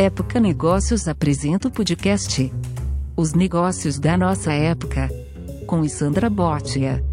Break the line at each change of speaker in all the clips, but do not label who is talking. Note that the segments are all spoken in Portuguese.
Época Negócios apresenta o podcast Os Negócios da Nossa Época, com Sandra Botia.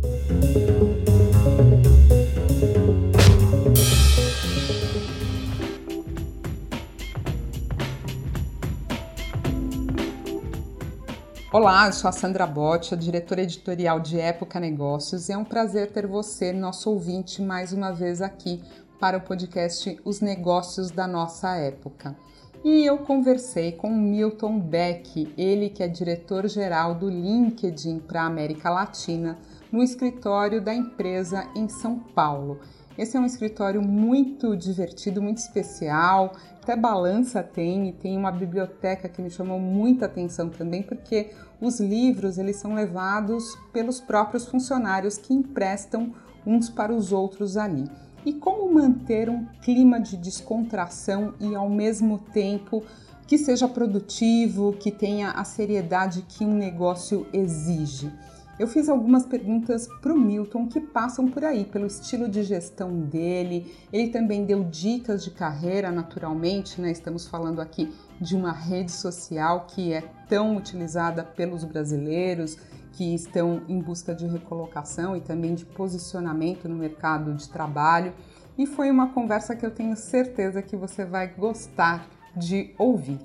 Olá, eu sou a Sandra Botti, diretora editorial de Época Negócios, e é um prazer ter você, nosso ouvinte, mais uma vez aqui para o podcast Os Negócios da Nossa Época. E eu conversei com Milton Beck, ele que é diretor-geral do LinkedIn para a América Latina, no escritório da empresa em São Paulo. Esse é um escritório muito divertido, muito especial, até balança tem e tem uma biblioteca que me chamou muita atenção também, porque os livros eles são levados pelos próprios funcionários que emprestam uns para os outros ali. E como manter um clima de descontração e ao mesmo tempo que seja produtivo, que tenha a seriedade que um negócio exige? Eu fiz algumas perguntas para o Milton que passam por aí, pelo estilo de gestão dele. Ele também deu dicas de carreira, naturalmente, né? Estamos falando aqui de uma rede social que é tão utilizada pelos brasileiros que estão em busca de recolocação e também de posicionamento no mercado de trabalho. E foi uma conversa que eu tenho certeza que você vai gostar de ouvir.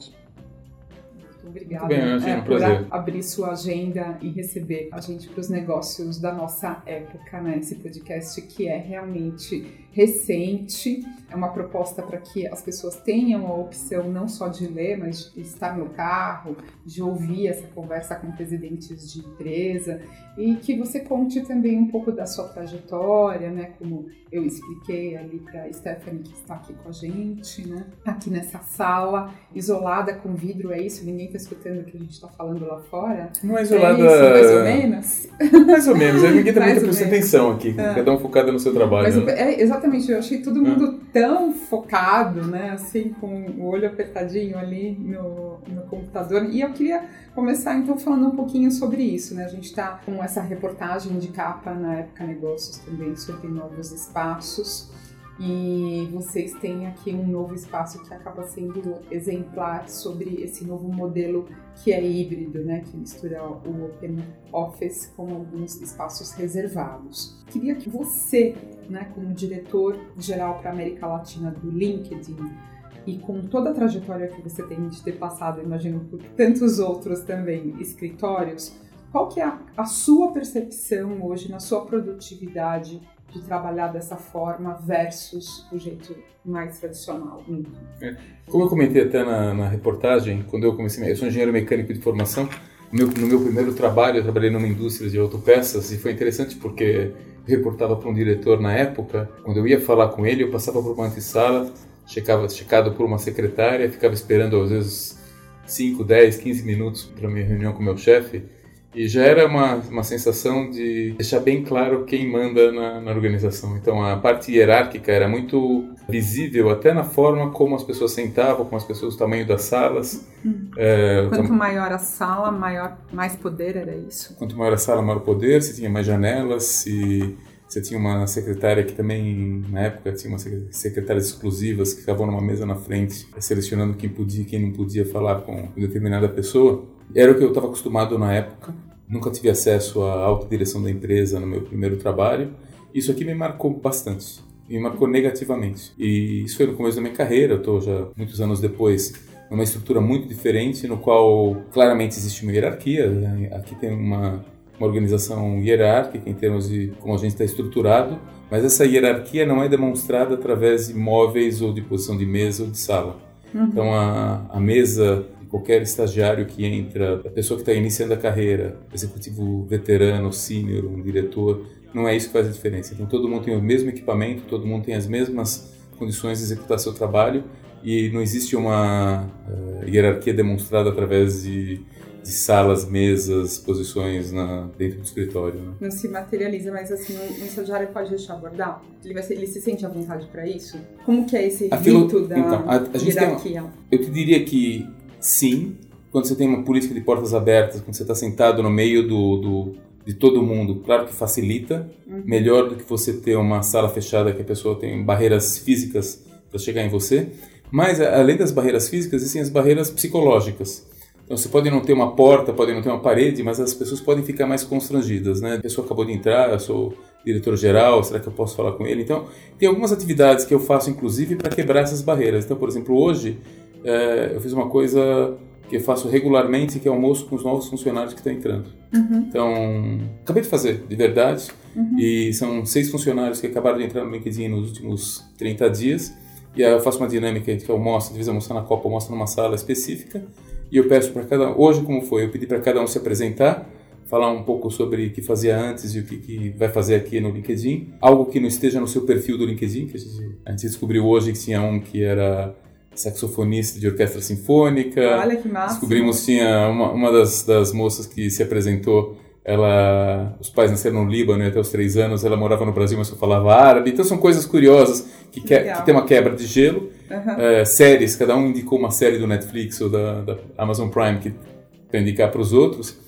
Obrigada bem, é, um por abrir sua agenda e receber a gente para os negócios da nossa época, né? Esse podcast que é realmente recente, é uma proposta para que as pessoas tenham a opção não só de ler, mas de estar no carro, de ouvir essa conversa com presidentes de empresa e que você conte também um pouco da sua trajetória, né? Como eu expliquei ali para Stephanie que está aqui com a gente, né? Aqui nessa sala, isolada com vidro, é isso? Ninguém está escutando o que a gente está falando lá fora?
Não é isolada...
É mais ou menos?
Mais ou menos, ninguém está prestando atenção aqui, é. cada um focado no seu trabalho. Mas,
né? é, exatamente, eu achei todo mundo é. tão focado, né? Assim, com o olho apertadinho ali no, no computador. E eu queria começar então falando um pouquinho sobre isso, né? A gente está com essa reportagem de capa na Época Negócios também sobre novos espaços. E vocês têm aqui um novo espaço que acaba sendo exemplar sobre esse novo modelo que é híbrido, né, que mistura o Open Office com alguns espaços reservados. Queria que você, né, como diretor geral para a América Latina do LinkedIn, e com toda a trajetória que você tem de ter passado, imagino, por tantos outros também escritórios, qual que é a, a sua percepção hoje na sua produtividade de trabalhar dessa forma versus o jeito mais tradicional.
É. Como eu comentei até na, na, reportagem, quando eu comecei, eu sou engenheiro mecânico de formação, meu, no meu primeiro trabalho eu trabalhei numa indústria de autopeças e foi interessante porque eu reportava para um diretor na época, quando eu ia falar com ele, eu passava por uma antessala, checava, checado por uma secretária, ficava esperando às vezes 5, 10, 15 minutos para minha reunião com meu chefe, e já era uma, uma sensação de deixar bem claro quem manda na, na, organização. Então a parte hierárquica era muito visível, até na forma como as pessoas sentavam, como as pessoas, o tamanho das salas.
Hum. É, Quanto tam... maior a sala, maior, mais poder era isso?
Quanto maior a sala, maior poder, se tinha mais janelas, se você tinha uma secretária que também, na época, tinha secretárias exclusivas que ficavam numa mesa na frente, selecionando quem podia e quem não podia falar com determinada pessoa. Era o que eu estava acostumado na época. Nunca tive acesso à alta direção da empresa no meu primeiro trabalho. Isso aqui me marcou bastante. Me marcou negativamente. E isso foi no começo da minha carreira. Eu estou já muitos anos depois numa estrutura muito diferente, no qual claramente existe uma hierarquia. Né? Aqui tem uma, uma organização hierárquica em termos de como a gente está estruturado, mas essa hierarquia não é demonstrada através de móveis ou de posição de mesa ou de sala. Uhum. Então a, a mesa qualquer estagiário que entra, a pessoa que está iniciando a carreira, executivo veterano, sênior, um diretor, não é isso que faz a diferença. Então todo mundo tem o mesmo equipamento, todo mundo tem as mesmas condições de executar seu trabalho e não existe uma uh, hierarquia demonstrada através de, de, salas, mesas, posições na, dentro do escritório. Né?
Não se materializa, mas assim, um, estagiário pode deixar abordar? Ele, vai ser, ele se sente à vontade para isso? Como que é esse Aquilo, da então, a, a hierarquia?
Eu te diria que sim, quando você tem uma política de portas abertas, quando você está sentado no meio do, do, de todo mundo, claro que facilita, uhum. melhor do que você ter uma sala fechada que a pessoa tem barreiras físicas para chegar em você. Mas, além das barreiras físicas, existem as barreiras psicológicas. Então, você pode não ter uma porta, pode não ter uma parede, mas as pessoas podem ficar mais constrangidas, né? A pessoa acabou de entrar, eu sou diretor-geral, será que eu posso falar com ele? Então, tem algumas atividades que eu faço, inclusive, para quebrar essas barreiras. Então, por exemplo, hoje, é, eu fiz uma coisa que eu faço regularmente, que é almoço com os novos funcionários que estão entrando. Uhum. Então, acabei de fazer, de verdade, uhum. e são seis funcionários que acabaram de entrar no LinkedIn nos últimos 30 dias, e aí eu faço uma dinâmica que mostro, de vez almoçar na Copa, mostro numa sala específica, e eu peço para cada hoje como foi, eu pedi para cada um se apresentar, falar um pouco sobre o que fazia antes e o que, que, vai fazer aqui no LinkedIn, algo que não esteja no seu perfil do LinkedIn, que a gente, a gente descobriu hoje que tinha um que era saxofonista de orquestra sinfônica.
Olha que massa.
Descobrimos tinha uma, uma das, das moças que se apresentou ela os pais nasceram no Líbano e até os três anos ela morava no Brasil mas só falava árabe então são coisas curiosas que, que, que tem uma quebra de gelo uhum. é, séries cada um indicou uma série do Netflix ou da, da Amazon Prime que para indicar para os outros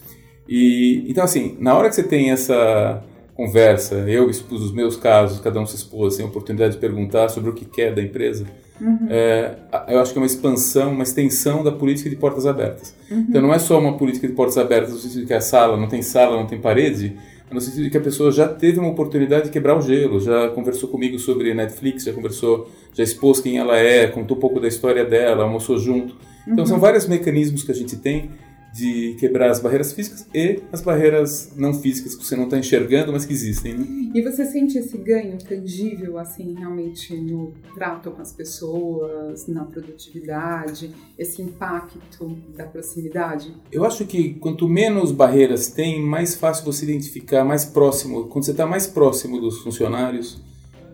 e então assim na hora que você tem essa conversa eu expus os meus casos cada um se expôs tem a oportunidade de perguntar sobre o que quer da empresa Uhum. É, eu acho que é uma expansão, uma extensão da política de portas abertas. Uhum. Então não é só uma política de portas abertas no sentido de que a sala não tem sala, não tem parede, no sentido de que a pessoa já teve uma oportunidade de quebrar o gelo, já conversou comigo sobre Netflix, já conversou, já expôs quem ela é, contou um pouco da história dela, almoçou junto. Então uhum. são vários mecanismos que a gente tem de quebrar as barreiras físicas e as barreiras não físicas que você não está enxergando, mas que existem. Né?
E você sente esse ganho tangível, assim, realmente no trato com as pessoas, na produtividade, esse impacto da proximidade?
Eu acho que quanto menos barreiras tem, mais fácil você identificar, mais próximo, quando você está mais próximo dos funcionários,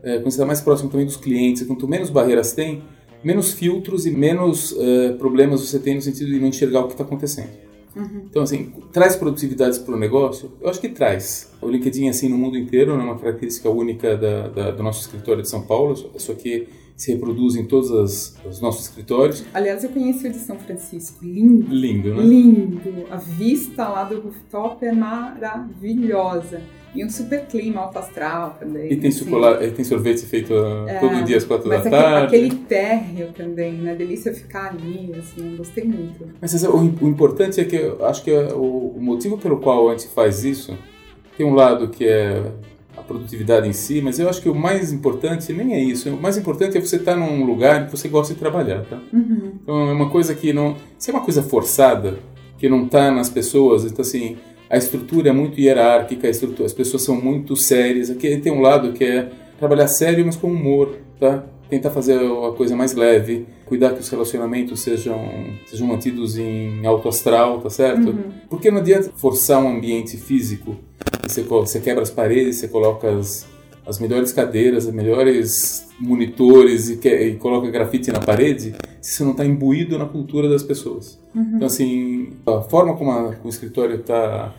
é, quando você está mais próximo também dos clientes, quanto menos barreiras tem, menos filtros e menos uh, problemas você tem no sentido de não enxergar o que está acontecendo. Uhum. Então, assim, traz produtividade para o negócio? Eu acho que traz. O LinkedIn, assim, no mundo inteiro, é uma característica única da, da, do nosso escritório de São Paulo, isso aqui se reproduz em todos as, os nossos escritórios.
Aliás, eu conheci o de São Francisco. Lindo.
Lindo, né?
Lindo. A vista lá do rooftop é maravilhosa. E um super clima alto astral também.
E tem, assim. chocolate, tem sorvete feito é, todo dia às quatro da tarde.
Aquele térreo também, né? Delícia ficar ali, assim, gostei muito.
Mas o, o importante é que eu acho que é o, o motivo pelo qual a gente faz isso tem um lado que é a produtividade em si, mas eu acho que o mais importante nem é isso. O mais importante é você estar num lugar que você gosta de trabalhar, tá? Uhum. Então é uma coisa que não. Se é uma coisa forçada, que não está nas pessoas, então assim a estrutura é muito hierárquica, estrutura, as pessoas são muito sérias. Aqui tem um lado que é trabalhar sério, mas com humor, tá? Tentar fazer a coisa mais leve, cuidar que os relacionamentos sejam, sejam mantidos em alto astral, tá certo? Uhum. Porque não adianta forçar um ambiente físico, você, você quebra as paredes, você coloca as, as melhores cadeiras, os melhores monitores e, que, e, coloca grafite na parede, se isso não está imbuído na cultura das pessoas. Uhum. Então, assim, a forma como, a, como o escritório está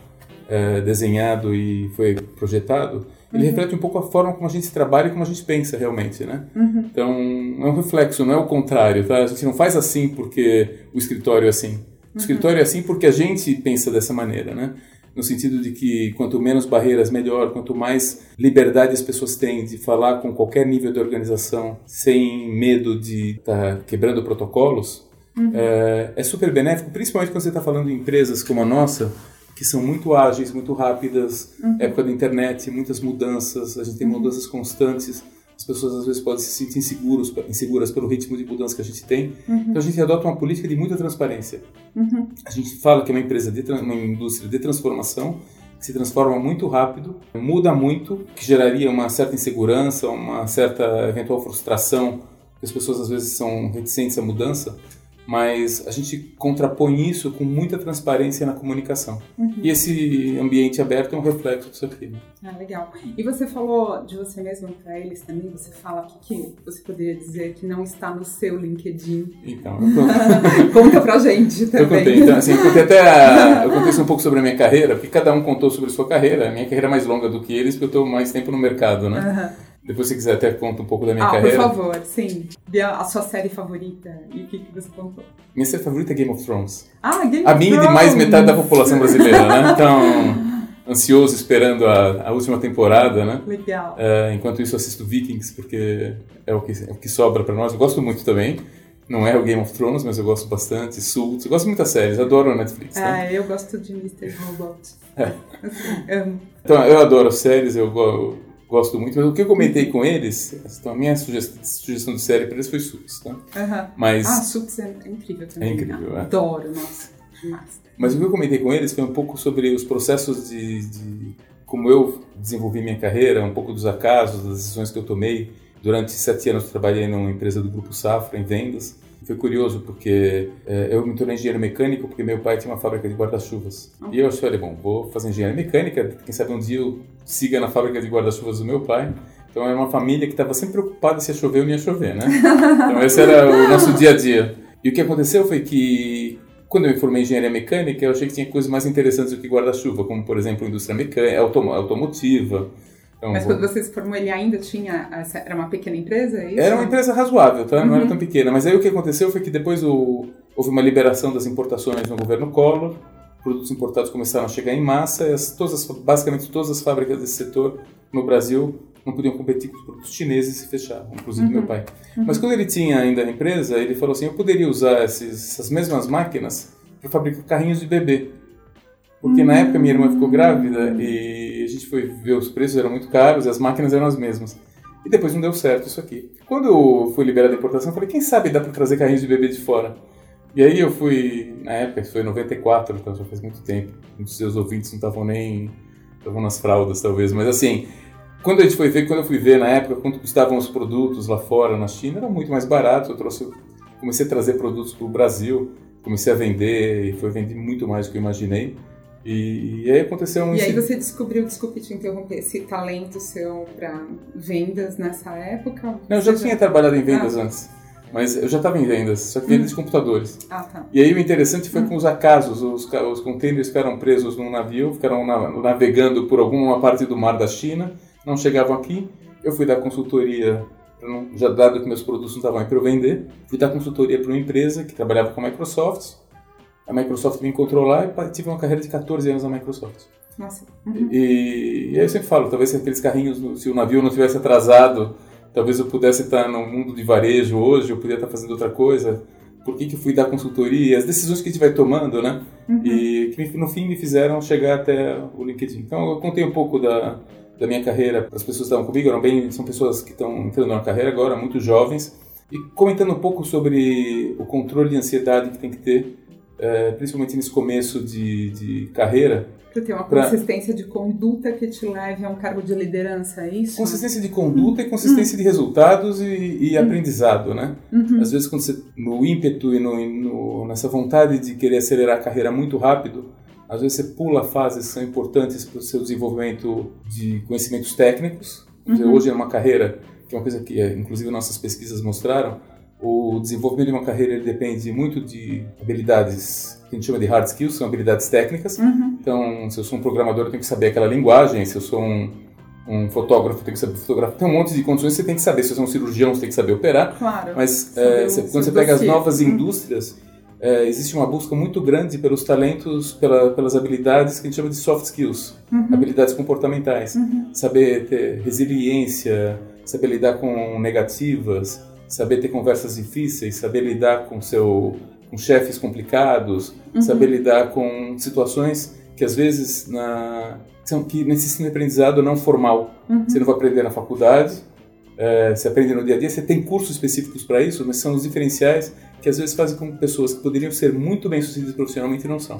é, desenhado e foi projetado, ele uhum. reflete um pouco a forma como a gente trabalha e como a gente pensa realmente, né? Uhum. Então, é um reflexo, não é o contrário, tá? A gente não faz assim porque o escritório é assim. O uhum. escritório é assim porque a gente pensa dessa maneira, né? No sentido de que quanto menos barreiras, melhor, quanto mais liberdade as pessoas têm de falar com qualquer nível de organização sem medo de estar tá quebrando protocolos, uhum. é, é, super benéfico, principalmente quando você está falando de empresas como a nossa, que são muito ágeis, muito rápidas, uhum. época da internet, muitas mudanças, a gente tem uhum. mudanças constantes as pessoas às vezes podem se sentir inseguros, inseguras pelo ritmo de mudança que a gente tem. Uhum. Então a gente adota uma política de muita transparência. Uhum. A gente fala que é uma empresa, de, uma indústria de transformação, que se transforma muito rápido, muda muito, que geraria uma certa insegurança, uma certa eventual frustração, que as pessoas às vezes são reticentes à mudança mas a gente contrapõe isso com muita transparência na comunicação. Uhum. E esse ambiente aberto é um reflexo disso aqui.
Ah, legal. E você falou de você mesmo para eles também, você fala o que, que você poderia dizer que não está no seu LinkedIn.
Então, eu tô...
conta pra gente também.
Eu contei, então, assim, eu contei até a... eu contei um pouco sobre a minha carreira, porque cada um contou sobre a sua carreira. A minha carreira é mais longa do que eles, porque eu estou mais tempo no mercado, né? Uhum. Depois, se quiser, até conta um pouco da minha
ah,
carreira.
por favor, sim. A sua série favorita e o que, que você contou?
Minha série favorita é Game of Thrones.
Ah, Game
a
of Thrones!
A minha de mais metade da população brasileira, né? Então, ansioso esperando a, a última temporada, né?
Legal.
É, enquanto isso, assisto Vikings, porque é o que, é o que sobra para nós. Eu gosto muito também. Não é o Game of Thrones, mas eu gosto bastante. Suits, eu gosto de muitas séries, adoro a Netflix.
Né? Ah, eu gosto de Mr. Robot. É.
Assim, amo. Então, eu adoro séries, eu gosto muito, mas o que eu comentei com eles, então a minha sugestão, sugestão de série para eles foi Suits, tá?
Uhum. Mas, ah, Suits é incrível também.
É incrível, é.
Adoro, nossa, demais.
Mas o que eu comentei com eles foi um pouco sobre os processos de, de como eu desenvolvi minha carreira, um pouco dos acasos, das decisões que eu tomei. Durante sete anos eu trabalhei numa empresa do Grupo Safra, em vendas, foi curioso porque é, eu me tornei engenheiro mecânico porque meu pai tinha uma fábrica de guarda-chuvas. Uhum. E eu falei, bom, vou fazer engenharia mecânica, quem sabe um dia eu siga na fábrica de guarda-chuvas do meu pai. Então era uma família que estava sempre preocupada se ia chover ou não ia chover, né? Então esse era o nosso dia a dia. E o que aconteceu foi que quando eu me formei em engenharia mecânica, eu achei que tinha coisas mais interessantes do que guarda-chuva, como por exemplo indústria mecânica, autom automotiva,
então, Mas quando você se formou, ele ainda tinha. Era uma pequena empresa? É
era uma empresa razoável, tá? Uhum. Não era uhum. tão pequena. Mas aí o que aconteceu foi que depois o, houve uma liberação das importações no governo Collor, produtos importados começaram a chegar em massa, e as, todas as, basicamente todas as fábricas desse setor no Brasil não podiam competir com os produtos chineses e se fechavam, inclusive uhum. meu pai. Uhum. Mas quando ele tinha ainda a empresa, ele falou assim: eu poderia usar esses, essas mesmas máquinas para fabricar carrinhos de bebê. Porque na época minha irmã ficou grávida e a gente foi ver os preços, eram muito caros e as máquinas eram as mesmas. E depois não deu certo isso aqui. Quando foi liberada a importação, eu falei, quem sabe dá para trazer carrinhos de bebê de fora? E aí eu fui, na época, isso foi em 94, então já faz muito tempo. Muitos seus ouvintes não estavam nem, estavam nas fraldas talvez, mas assim, quando a gente foi ver, quando eu fui ver na época quanto custavam os produtos lá fora, na China, era muito mais barato. Eu trouxe, comecei a trazer produtos para o Brasil, comecei a vender e foi vender muito mais do que eu imaginei. E, e aí aconteceu um.
E aí você descobriu, desculpe te interromper, esse talento seu para vendas nessa época?
Não, eu já, já tinha trabalhado em vendas ah. antes. Mas eu já estava em vendas, só que vendas hum. de computadores.
Ah, tá.
E aí o interessante foi hum. com os acasos. Os, os containers ficaram presos num navio, ficaram na, navegando por alguma parte do mar da China, não chegavam aqui. Eu fui dar consultoria, já dado que meus produtos não estavam aí para eu vender, fui dar consultoria para uma empresa que trabalhava com a Microsoft a Microsoft me encontrou lá e tive uma carreira de 14 anos na Microsoft.
Nossa. Uhum.
E, e, aí eu sempre falo, talvez se aqueles carrinhos, se o navio não tivesse atrasado, talvez eu pudesse estar no mundo de varejo hoje, eu poderia estar fazendo outra coisa. Por que, que fui dar consultoria? As decisões que a gente vai tomando, né? Uhum. E que no fim me fizeram chegar até o LinkedIn. Então eu contei um pouco da, da minha carreira para as pessoas que estavam comigo, eram bem, são pessoas que estão entrando na carreira agora, muito jovens. E comentando um pouco sobre o controle de ansiedade que tem que ter é, principalmente nesse começo de, de carreira.
Para ter uma consistência de conduta que te leve a um cargo de liderança, é isso?
Consistência de conduta e consistência de resultados e, e uhum. aprendizado, né?
Uhum.
Às vezes, quando você, no ímpeto e no, no, nessa vontade de querer acelerar a carreira muito rápido, às vezes você pula fases que são importantes para o seu desenvolvimento de conhecimentos técnicos. Uhum. Hoje, é uma carreira, que é uma coisa que, é, inclusive, nossas pesquisas mostraram, o desenvolvimento de uma carreira ele depende muito de habilidades que a gente chama de hard skills, são habilidades técnicas.
Uhum.
Então, se eu sou um programador, eu tenho que saber aquela linguagem. Se eu sou um, um fotógrafo, eu tenho que saber fotografar. Tem um monte de condições que você tem que saber. Se você é um cirurgião, você tem que saber operar.
Claro.
Mas é, você, quando você pega as novas uhum. indústrias, é, existe uma busca muito grande pelos talentos, pela, pelas habilidades que a gente chama de soft skills,
uhum.
habilidades comportamentais.
Uhum.
Saber ter resiliência, saber lidar com negativas, saber ter conversas difíceis, saber lidar com seu com chefes complicados, uhum. saber lidar com situações que às vezes na são que necessitam de aprendizado não formal.
Uhum.
Você não vai aprender na faculdade, é, você aprende no dia a dia, você tem cursos específicos para isso, mas são os diferenciais que às vezes fazem com que pessoas que poderiam ser muito bem sucedidas profissionalmente não são.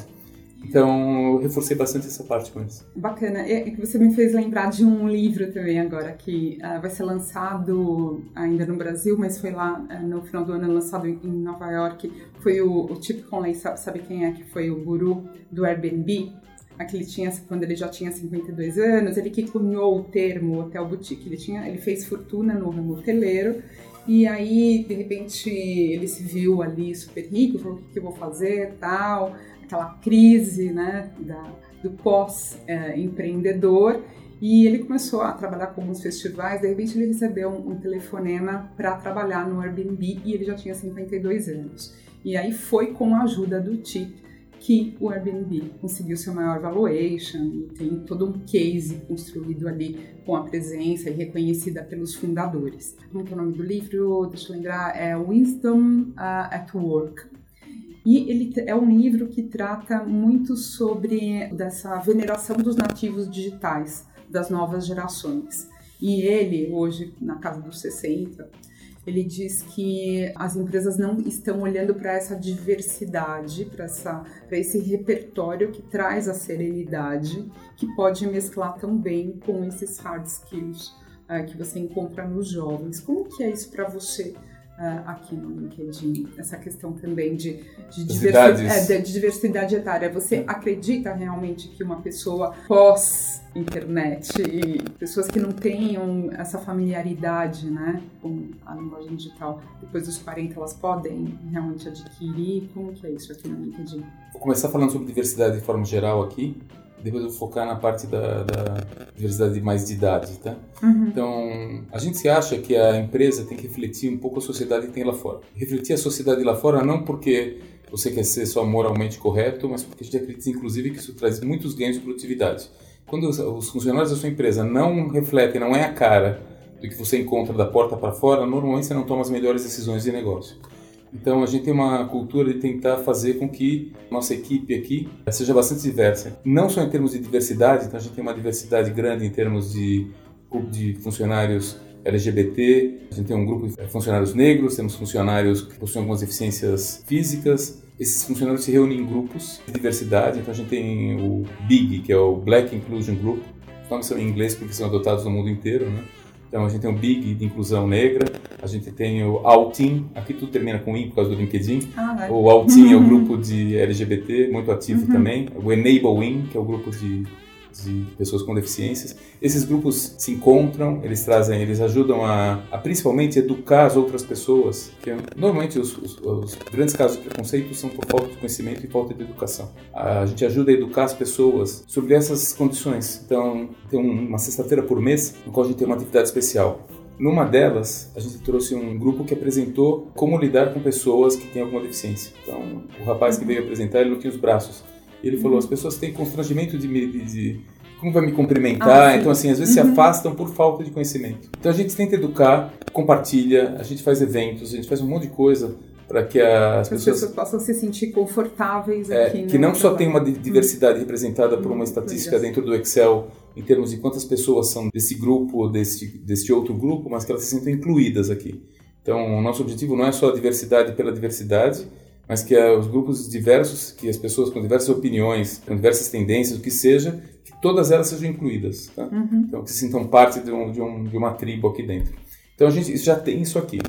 Então, eu reforcei bastante essa parte com eles.
Bacana. E você me fez lembrar de um livro também agora, que uh, vai ser lançado ainda no Brasil, mas foi lá uh, no final do ano, lançado em Nova York. Foi o, o Chip Conley, sabe, sabe quem é? Que foi o guru do Airbnb. Aquele tinha, quando ele já tinha 52 anos, ele que cunhou o termo hotel boutique. Ele, tinha, ele fez fortuna no ramo hoteleiro e aí, de repente, ele se viu ali super rico, falou: o que, que eu vou fazer, tal aquela crise né, da, do pós-empreendedor. E ele começou a trabalhar com alguns festivais. De repente, ele recebeu um, um telefonema para trabalhar no Airbnb e ele já tinha 52 anos. E aí foi com a ajuda do Tip que o Airbnb conseguiu seu maior valuation e tem todo um case construído ali com a presença e reconhecida pelos fundadores. Como é o nome do livro? Deixa eu lembrar, é Wisdom uh, at Work. E ele é um livro que trata muito sobre dessa veneração dos nativos digitais das novas gerações. E ele, hoje, na casa dos 60, ele diz que as empresas não estão olhando para essa diversidade, para esse repertório que traz a serenidade, que pode mesclar também com esses hard skills uh, que você encontra nos jovens. Como que é isso para você? Uh, aqui no LinkedIn, essa questão também de, de, diversidade, é, de diversidade etária. Você acredita realmente que uma pessoa pós internet pessoas que não tenham essa familiaridade né, com a linguagem digital, depois dos 40 elas podem realmente adquirir? Como que é isso aqui no LinkedIn?
Vou começar falando sobre diversidade de forma geral aqui, depois eu vou focar na parte da, da diversidade mais de idade, tá? Uhum. Então, a gente acha que a empresa tem que refletir um pouco a sociedade que tem lá fora. Refletir a sociedade lá fora não porque você quer ser só moralmente correto, mas porque a gente acredita, inclusive, que isso traz muitos ganhos de produtividade. Quando os funcionários da sua empresa não refletem, não é a cara do que você encontra da porta para fora, normalmente você não toma as melhores decisões de negócio. Então a gente tem uma cultura de tentar fazer com que nossa equipe aqui seja bastante diversa. Não só em termos de diversidade, então a gente tem uma diversidade grande em termos de, de funcionários LGBT, a gente tem um grupo de funcionários negros, temos funcionários que possuem algumas deficiências físicas. Esses funcionários se reúnem em grupos de diversidade, então a gente tem o BIG, que é o Black Inclusion Group. Os nomes são em inglês porque são adotados no mundo inteiro, né? Então a gente tem o Big de inclusão negra, a gente tem o Altin, aqui tudo termina com I por causa do LinkedIn. Ah, o Altin é o grupo de LGBT, muito ativo uhum. também. O Enable In, que é o grupo de de pessoas com deficiências. Esses grupos se encontram, eles trazem, eles ajudam a, a principalmente educar as outras pessoas, que normalmente os, os, os, grandes casos de preconceito são por falta de conhecimento e falta de educação. A gente ajuda a educar as pessoas sobre essas condições. Então, tem uma sexta-feira por mês no qual a gente tem uma atividade especial. Numa delas, a gente trouxe um grupo que apresentou como lidar com pessoas que têm alguma deficiência. Então, o rapaz que veio apresentar, ele não tinha os braços. Ele falou, as pessoas têm constrangimento de, de, de como vai me cumprimentar? Ah, então, assim, às vezes uhum. se afastam por falta de conhecimento. Então, a gente tenta educar, compartilha, a gente faz eventos, a gente faz um monte de coisa para que as,
as pessoas, pessoas, possam se sentir confortáveis
é,
aqui.
Que não só tem uma diversidade uhum. representada por uma estatística dentro do Excel em termos de quantas pessoas são desse grupo ou desse, desse outro grupo, mas que elas se sentem incluídas aqui. Então, o nosso objetivo não é só a diversidade pela diversidade, mas que os grupos diversos, que as pessoas com diversas opiniões, com diversas tendências, o que seja, que todas elas sejam incluídas, tá? Uhum. Então, que se sintam parte de, um, de, um, de, uma tribo aqui dentro. Então, a gente já tem isso aqui.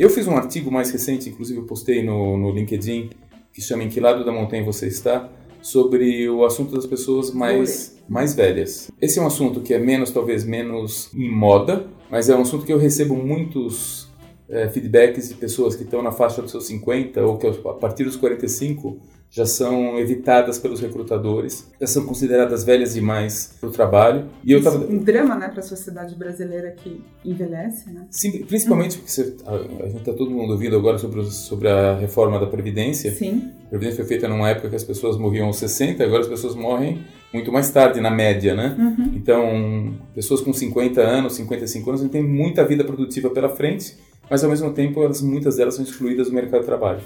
Eu fiz um artigo mais recente, inclusive eu postei no, no LinkedIn, que chama Em Que Lado da Montanha Você Está?, sobre o assunto das pessoas mais, mais velhas. Esse é um assunto que é menos, talvez, menos em moda, mas é um assunto que eu recebo muitos é, feedbacks de pessoas que estão na faixa dos seus 50 ou que a partir dos 45 já são evitadas pelos recrutadores, já são consideradas velhas demais para o trabalho.
E eu tava... Um drama, né, para a sociedade brasileira que envelhece, né?
Sim, principalmente porque você, a, a, gente está todo mundo ouvindo agora sobre, sobre a reforma da Previdência.
Sim.
A Previdência foi feita numa época que as pessoas morriam aos 60, agora as pessoas morrem muito mais tarde, na média, né? Uhum. Então, pessoas com 50 anos, 55 anos, têm muita vida produtiva pela frente mas ao mesmo tempo elas, muitas delas são excluídas do mercado de trabalho.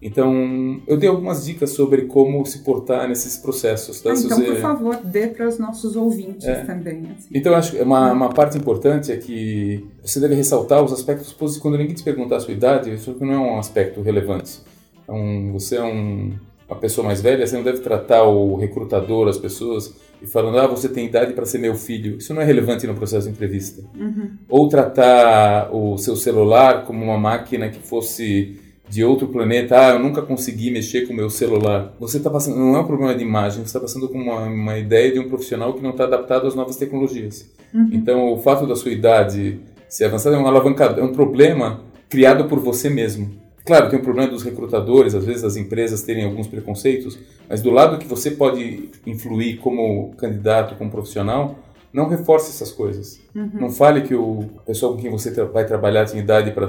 Então, eu dei algumas dicas sobre como se portar nesses processos.
Tá? Ah, então, por favor, dê para os nossos ouvintes é. também.
Assim. Então, acho que uma, uma parte importante é que você deve ressaltar os aspectos positivos. Quando ninguém te perguntar a sua idade, isso não é um aspecto relevante. Então, você é um, uma pessoa mais velha, você não deve tratar o recrutador, as pessoas, e falando, ah, você tem idade para ser meu filho. Isso não é relevante no processo de entrevista. Uhum. Ou tratar o seu celular como uma máquina que fosse de outro planeta. Ah, eu nunca consegui mexer com o meu celular. Você está passando, não é um problema de imagem, você está passando com uma, uma ideia de um profissional que não está adaptado às novas tecnologias. Uhum. Então, o fato da sua idade ser avançada é um alavancado, é um problema criado por você mesmo. Claro, tem o problema dos recrutadores, às vezes as empresas terem alguns preconceitos, mas do lado que você pode influir como candidato, como profissional, não reforce essas coisas. Uhum. Não fale que o pessoal com quem você vai trabalhar tem idade para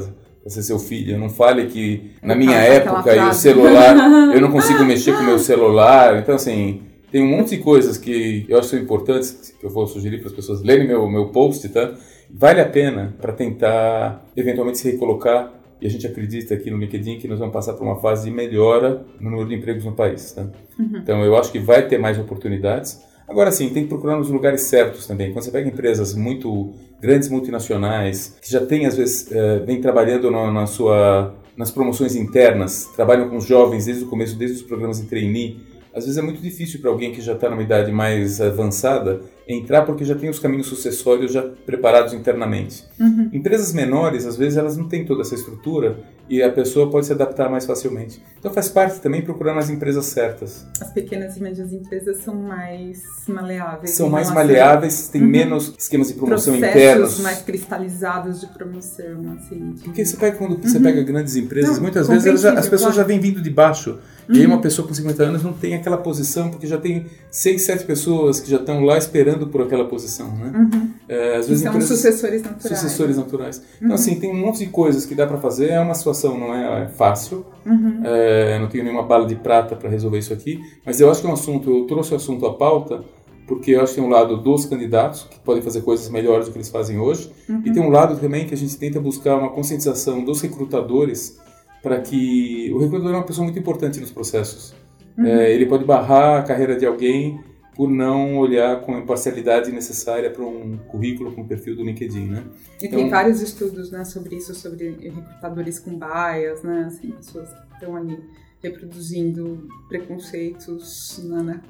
ser seu filho. Não fale que na minha época e o celular, eu não consigo mexer com o meu celular. Então, assim, tem um monte de coisas que eu acho importantes, que eu vou sugerir para as pessoas lerem meu, meu post, tá? Vale a pena para tentar eventualmente se recolocar e a gente acredita aqui no LinkedIn que nós vamos passar por uma fase de melhora no número de empregos no país. Tá? Uhum. Então, eu acho que vai ter mais oportunidades. Agora sim, tem que procurar nos lugares certos também. Quando você pega empresas muito grandes multinacionais, que já têm, às vezes, é, vem trabalhando na, na, sua, nas promoções internas, trabalham com os jovens desde o começo, desde os programas de trainee, às vezes é muito difícil para alguém que já está numa idade mais avançada entrar porque já tem os caminhos sucessórios já preparados internamente. Uhum. Empresas menores, às vezes, elas não têm toda essa estrutura e a pessoa pode se adaptar mais facilmente. Então faz parte também procurar nas empresas certas.
As pequenas e médias empresas são mais maleáveis.
São mais maleáveis, têm uhum. menos esquemas de promoção
Processos
internos.
mais cristalizados de promoção, assim. De...
Porque você pega, quando uhum. você pega grandes empresas, não, muitas vezes já, as pessoas claro. já vêm vindo de baixo. E aí uma uhum. pessoa com 50 anos não tem aquela posição, porque já tem 6, 7 pessoas que já estão lá esperando por aquela posição, né?
Uhum. É, às vezes são empresas, sucessores naturais.
Sucessores naturais. Então, uhum. Então, assim, tem um monte de coisas que dá para fazer. É uma situação, não é, é fácil. Uhum. É, não tenho nenhuma bala de prata para resolver isso aqui. Mas eu acho que é um assunto, eu trouxe o assunto à pauta, porque eu acho que tem um lado dos candidatos, que podem fazer coisas melhores do que eles fazem hoje, uhum. e tem um lado também que a gente tenta buscar uma conscientização dos recrutadores para que o recrutador é uma pessoa muito importante nos processos. Uhum. É, ele pode barrar a carreira de alguém por não olhar com a imparcialidade necessária para um currículo com o perfil do LinkedIn, né?
E então, tem vários estudos, né, sobre isso, sobre recrutadores com bias, né, assim, pessoas que estão ali reproduzindo preconceitos né, né,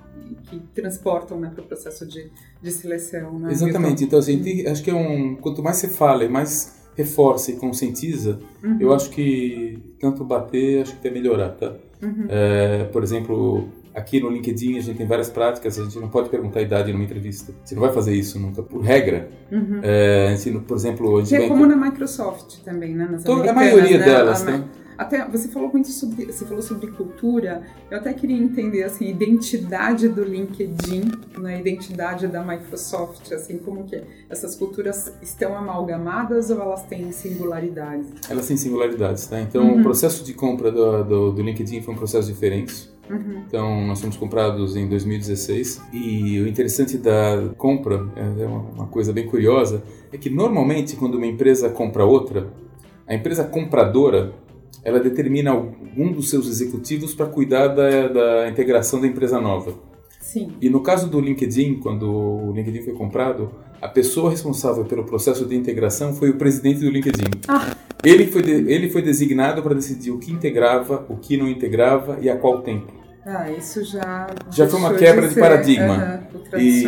que transportam né, para o processo de, de seleção. Né,
Exatamente. Então, assim, tem, acho que é um quanto mais você fala e mais reforça e conscientiza, uhum. eu acho que tanto bater, acho que até melhorar, tá? Uhum. É, por exemplo, aqui no LinkedIn a gente tem várias práticas, a gente não pode perguntar a idade numa entrevista. Você não vai fazer isso nunca, por regra. Uhum. É, por exemplo... A gente
que é como na Microsoft também, né?
Nas a maioria né? delas, né?
Até você falou muito sobre, você falou sobre cultura. Eu até queria entender assim, identidade do LinkedIn, né, a identidade da Microsoft, assim, como que essas culturas estão amalgamadas ou elas têm singularidades?
Elas têm singularidades, tá? Então, uhum. o processo de compra do, do, do, LinkedIn foi um processo diferente. Uhum. Então, nós fomos comprados em 2016 e o interessante da compra, é uma coisa bem curiosa, é que normalmente quando uma empresa compra outra, a empresa compradora ela determina algum dos seus executivos para cuidar da, da integração da empresa nova.
Sim.
E no caso do LinkedIn, quando o LinkedIn foi comprado, a pessoa responsável pelo processo de integração foi o presidente do LinkedIn.
Ah.
Ele, foi de, ele foi designado para decidir o que integrava, o que não integrava e a qual tempo.
Ah, isso já.
Já foi uma quebra de, de paradigma.
Uhum, e,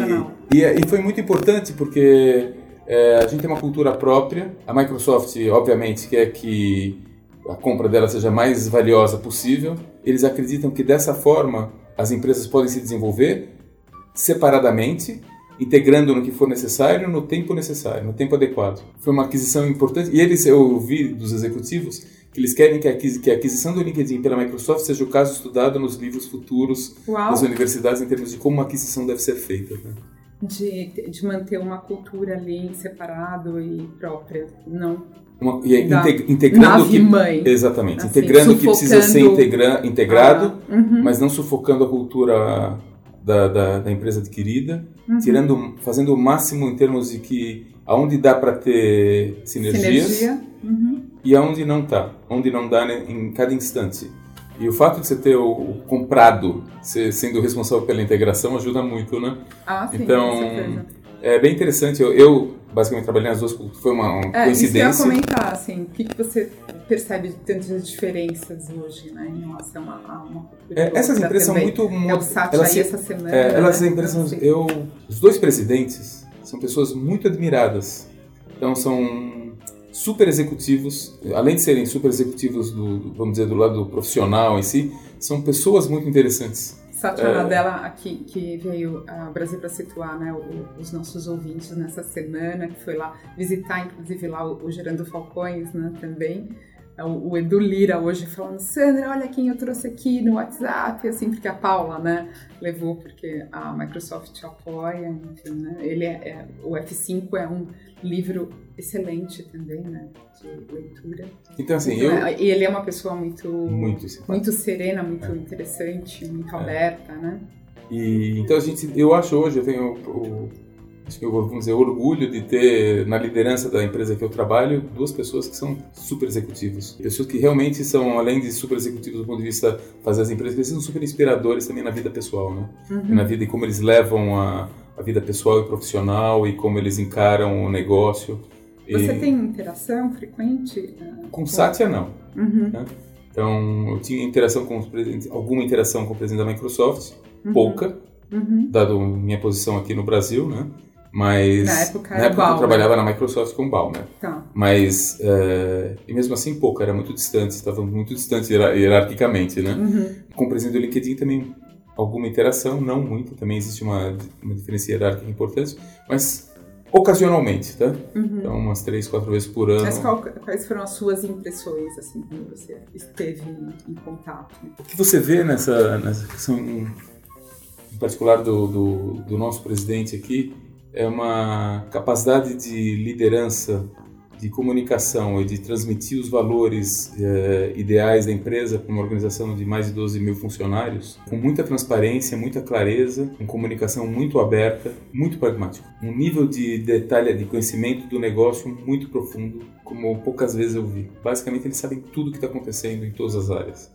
e, e, foi muito importante porque é, a gente tem uma cultura própria. A Microsoft, obviamente, quer que a compra dela seja mais valiosa possível. Eles acreditam que dessa forma as empresas podem se desenvolver separadamente, integrando no que for necessário, no tempo necessário, no tempo adequado. Foi uma aquisição importante e eles, eu ouvi dos executivos que eles querem que a aquisição do LinkedIn pela Microsoft seja o caso estudado nos livros futuros
Uau.
das universidades em termos de como uma aquisição deve ser feita. Né?
De, de manter uma cultura ali separado e própria, não
uma, e integrando o que
mãe,
exatamente assim, integrando o que precisa ser integra, integrado ah, uhum. mas não sufocando a cultura da, da, da empresa adquirida uhum. tirando fazendo o máximo em termos de que aonde dá para ter sinergias
Sinergia. uhum.
e aonde não tá onde não dá né, em cada instante e o fato de você ter o, o comprado sendo responsável pela integração ajuda muito né
ah, sim,
então é bem interessante eu, eu basicamente trabalhei nas duas foi uma, uma
é,
coincidência.
Isso eu ia comentar, assim, o que, que você percebe de tantas diferenças hoje, né, em relação a, uma cultura
é, Essas empresas são muito...
É o SAT elas, aí essa semana.
É, elas né? empresas, assim. eu, os dois presidentes são pessoas muito admiradas. Então são super executivos, além de serem super executivos do, vamos dizer, do lado profissional em si, são pessoas muito interessantes.
Satya é... Nadella aqui que veio ao Brasil para situar né, os nossos ouvintes nessa semana, que foi lá visitar, inclusive lá o, o Gerando Falcões né, também. É o, o Edu Lira hoje falando, Sandra, olha quem eu trouxe aqui no WhatsApp, assim, porque a Paula, né, levou, porque a Microsoft apoia, enfim, né, ele é, é o F5 é um livro excelente também, né, de leitura.
Então, assim,
Então,
eu...
é, E ele é uma pessoa muito,
Muito
muito serena, muito interessante, muito aberta, né.
E, então a gente, eu acho hoje, eu tenho o, acho que eu vou dizer, orgulho de ter na liderança da empresa que eu trabalho duas pessoas que são super executivos. Pessoas que realmente são, além de super executivos do ponto de vista de fazer as empresas, eles são super inspiradores também na vida pessoal, né?
Uhum.
Na vida e como eles levam a, a vida pessoal e profissional e como eles encaram o negócio.
Você
e,
tem interação frequente? né,
Com Satya, não.
Uhum.
Então, eu tinha interação com presidentes, alguma interação com o presidente da Microsoft,
Uhum.
pouca,
Uhum.
dado minha posição aqui no Brasil, né? Mas
Na época
na época eu
né?
trabalhava na Microsoft com Bal, né?
Tá.
Mas é, e mesmo assim pouco, era muito distante, estava muito distante hierar- hierarquicamente, né?
Uhum.
Com o presidente do LinkedIn também alguma interação, não muito, também existe uma, uma diferença hierárquica importante, mas ocasionalmente, tá?
Uhum.
Então umas três, quatro vezes por ano.
Mas qual- quais foram as suas impressões, assim, quando você esteve em, em contato?
O que você vê nessa, nessa questão, em particular do, do, do nosso presidente aqui, é uma capacidade de liderança, de comunicação e de transmitir os valores eh, ideais da empresa para uma organização de mais de 12 mil funcionários, com muita transparência, muita clareza, com comunicação muito aberta, muito pragmático. Um nível de detalhe, de conhecimento do negócio muito profundo, como poucas vezes eu vi. Basicamente, eles sabem tudo o que está acontecendo em todas as áreas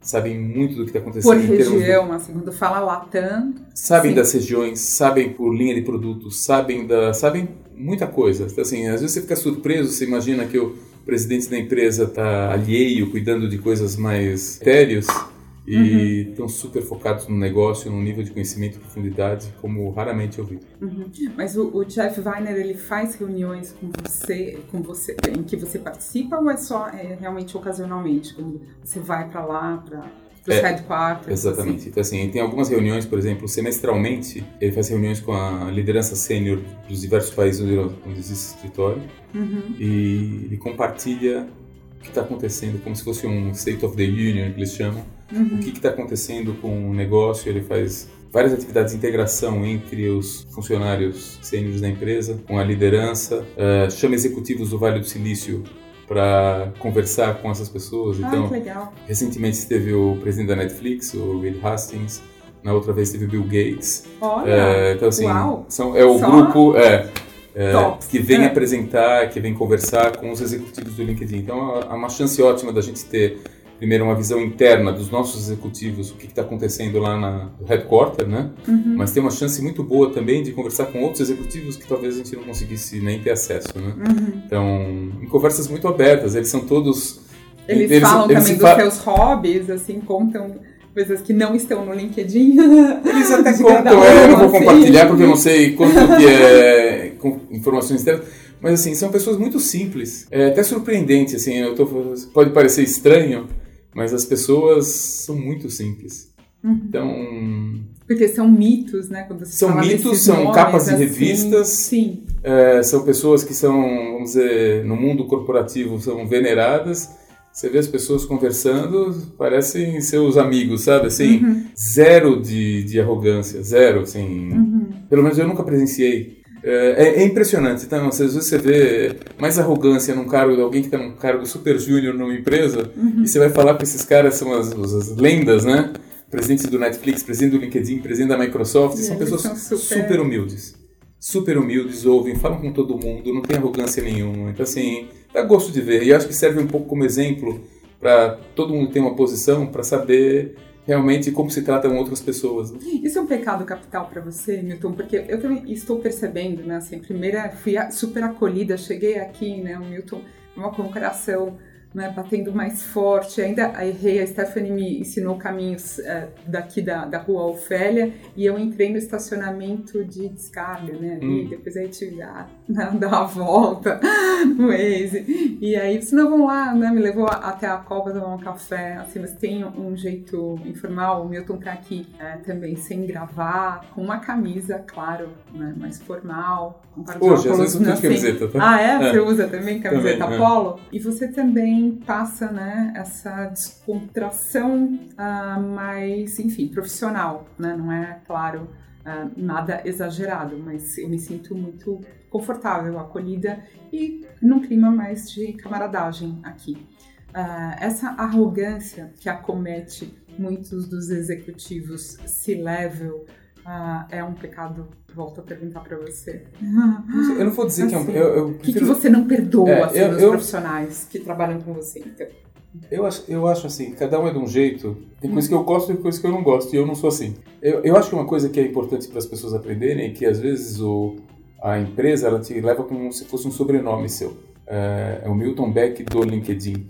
sabem muito do que está acontecendo
Por região, assim, quando fala Latam,
sabem
Sim.
das regiões, sabem por linha de produtos, sabem da, sabem muita coisa. Então, assim, às vezes você fica surpreso, você imagina que o presidente da empresa está alheio, cuidando de coisas mais sérias e estão super focados no negócio, num nível de conhecimento e profundidade como raramente eu vi.
Uhum. Mas o, o Jeff Weiner ele faz reuniões com você, com você, em que você participa ou é só é, realmente ocasionalmente quando você vai para lá para
É,
headquarters?
Exatamente.
assim?
Então, assim, tem algumas reuniões, por exemplo, semestralmente, ele faz reuniões com a liderança sênior dos diversos países onde, onde existe escritório
Uhum.
e ele compartilha o que está acontecendo, como se fosse um State of the Union, que eles chamam.
Uhum.
O que está acontecendo com o negócio, ele faz várias atividades de integração entre os funcionários sêniores da empresa, com a liderança, eh, chama executivos do Vale do Silício para conversar com essas pessoas.
Ah,
Então,
que legal.
Recentemente teve o presidente da Netflix, o Reed Hastings. Na outra vez teve o Bill Gates.
Olha,
É, então, assim,
uau.
são, é o
Só
grupo é, é, que vem
É.
apresentar, que vem conversar com os executivos do LinkedIn. Então, é uma chance ótima da gente ter, primeiro, uma visão interna dos nossos executivos, o que está acontecendo lá na, no headquarter, né?
Uhum.
Mas tem uma chance muito boa também de conversar com outros executivos que talvez a gente não conseguisse nem ter acesso, né?
Uhum.
Então, em conversas muito abertas, eles são todos...
Eles, falam também
se
dos seus hobbies, assim, contam coisas que não estão no LinkedIn.
Eles até contam, é, eu não vou
assim.
compartilhar porque eu não sei quanto que é informações externas, mas assim, são pessoas muito simples. É até surpreendente, assim, eu tô, pode parecer estranho, mas as pessoas são muito simples.
Uhum.
Então,
Porque são mitos, né? Quando você
São mitos, são
nomes,
capas de
assim.
revistas.
Sim.
é, são pessoas que são, vamos dizer, no mundo corporativo, são veneradas. Você vê as pessoas conversando, parecem seus amigos, sabe? Assim,
Uhum.
zero de, de arrogância, zero, assim.
Uhum.
Pelo menos eu nunca presenciei. É, é- impressionante, então, às vezes você vê mais arrogância num cargo, alguém que está num cargo super júnior numa empresa,
Uhum.
e você vai falar que esses caras são as, as- as lendas, né? Presidente do Netflix, presidente do LinkedIn, presidente da Microsoft,
E
são pessoas
são
super...
super-
humildes. Super humildes, ouvem, falam com todo mundo, não tem arrogância nenhuma. Então, assim, dá gosto de ver. E acho que serve um pouco como exemplo para todo mundo ter uma posição para saber realmente como se tratam outras pessoas. né?
Isso é um pecado capital para você, Milton? Porque eu também estou percebendo, né? Assim, primeira, fui a- super acolhida, cheguei aqui, né? O Milton, uma com o coração né, batendo mais forte. Ainda errei, a Stephanie me ensinou caminhos eh, daqui da, da rua Ofélia e eu entrei no estacionamento de descarga, né?
Hum.
E depois aí tive dar, né, dar uma volta no Waze. E aí, disse, não, vamos lá, né? Me levou até a Copa tomar um café. Assim, mas tem um jeito informal. O Milton tá aqui é, também sem gravar, com uma camisa, claro, né, mais formal. Um par de
Hoje, às
óculos,
vezes eu tô
né, sem-
camiseta, tá?
Ah, é?
É.
Você usa também camiseta
Também, é.
polo? E você também passa né, essa descontração uh, mais, enfim, profissional, né? Não é, claro, uh, nada exagerado, mas eu me sinto muito confortável, acolhida e num clima mais de camaradagem aqui. Uh, essa arrogância que acomete muitos dos executivos C-level uh, é um pecado? Volto a perguntar para você.
Eu não vou dizer assim, que é um.
Assim,
eu,
eu prefiro... que, que você não perdoa
é,
assim,
eu,
nos
eu...
profissionais que trabalham com você? Então?
Eu acho, eu acho assim, cada um é de um jeito. Tem coisa que eu gosto e coisa que eu não gosto, e eu não sou assim. Eu, eu acho que uma coisa que é importante para as pessoas aprenderem é que às vezes o, a empresa ela te leva como se fosse um sobrenome seu. É, é o Milton Beck do LinkedIn.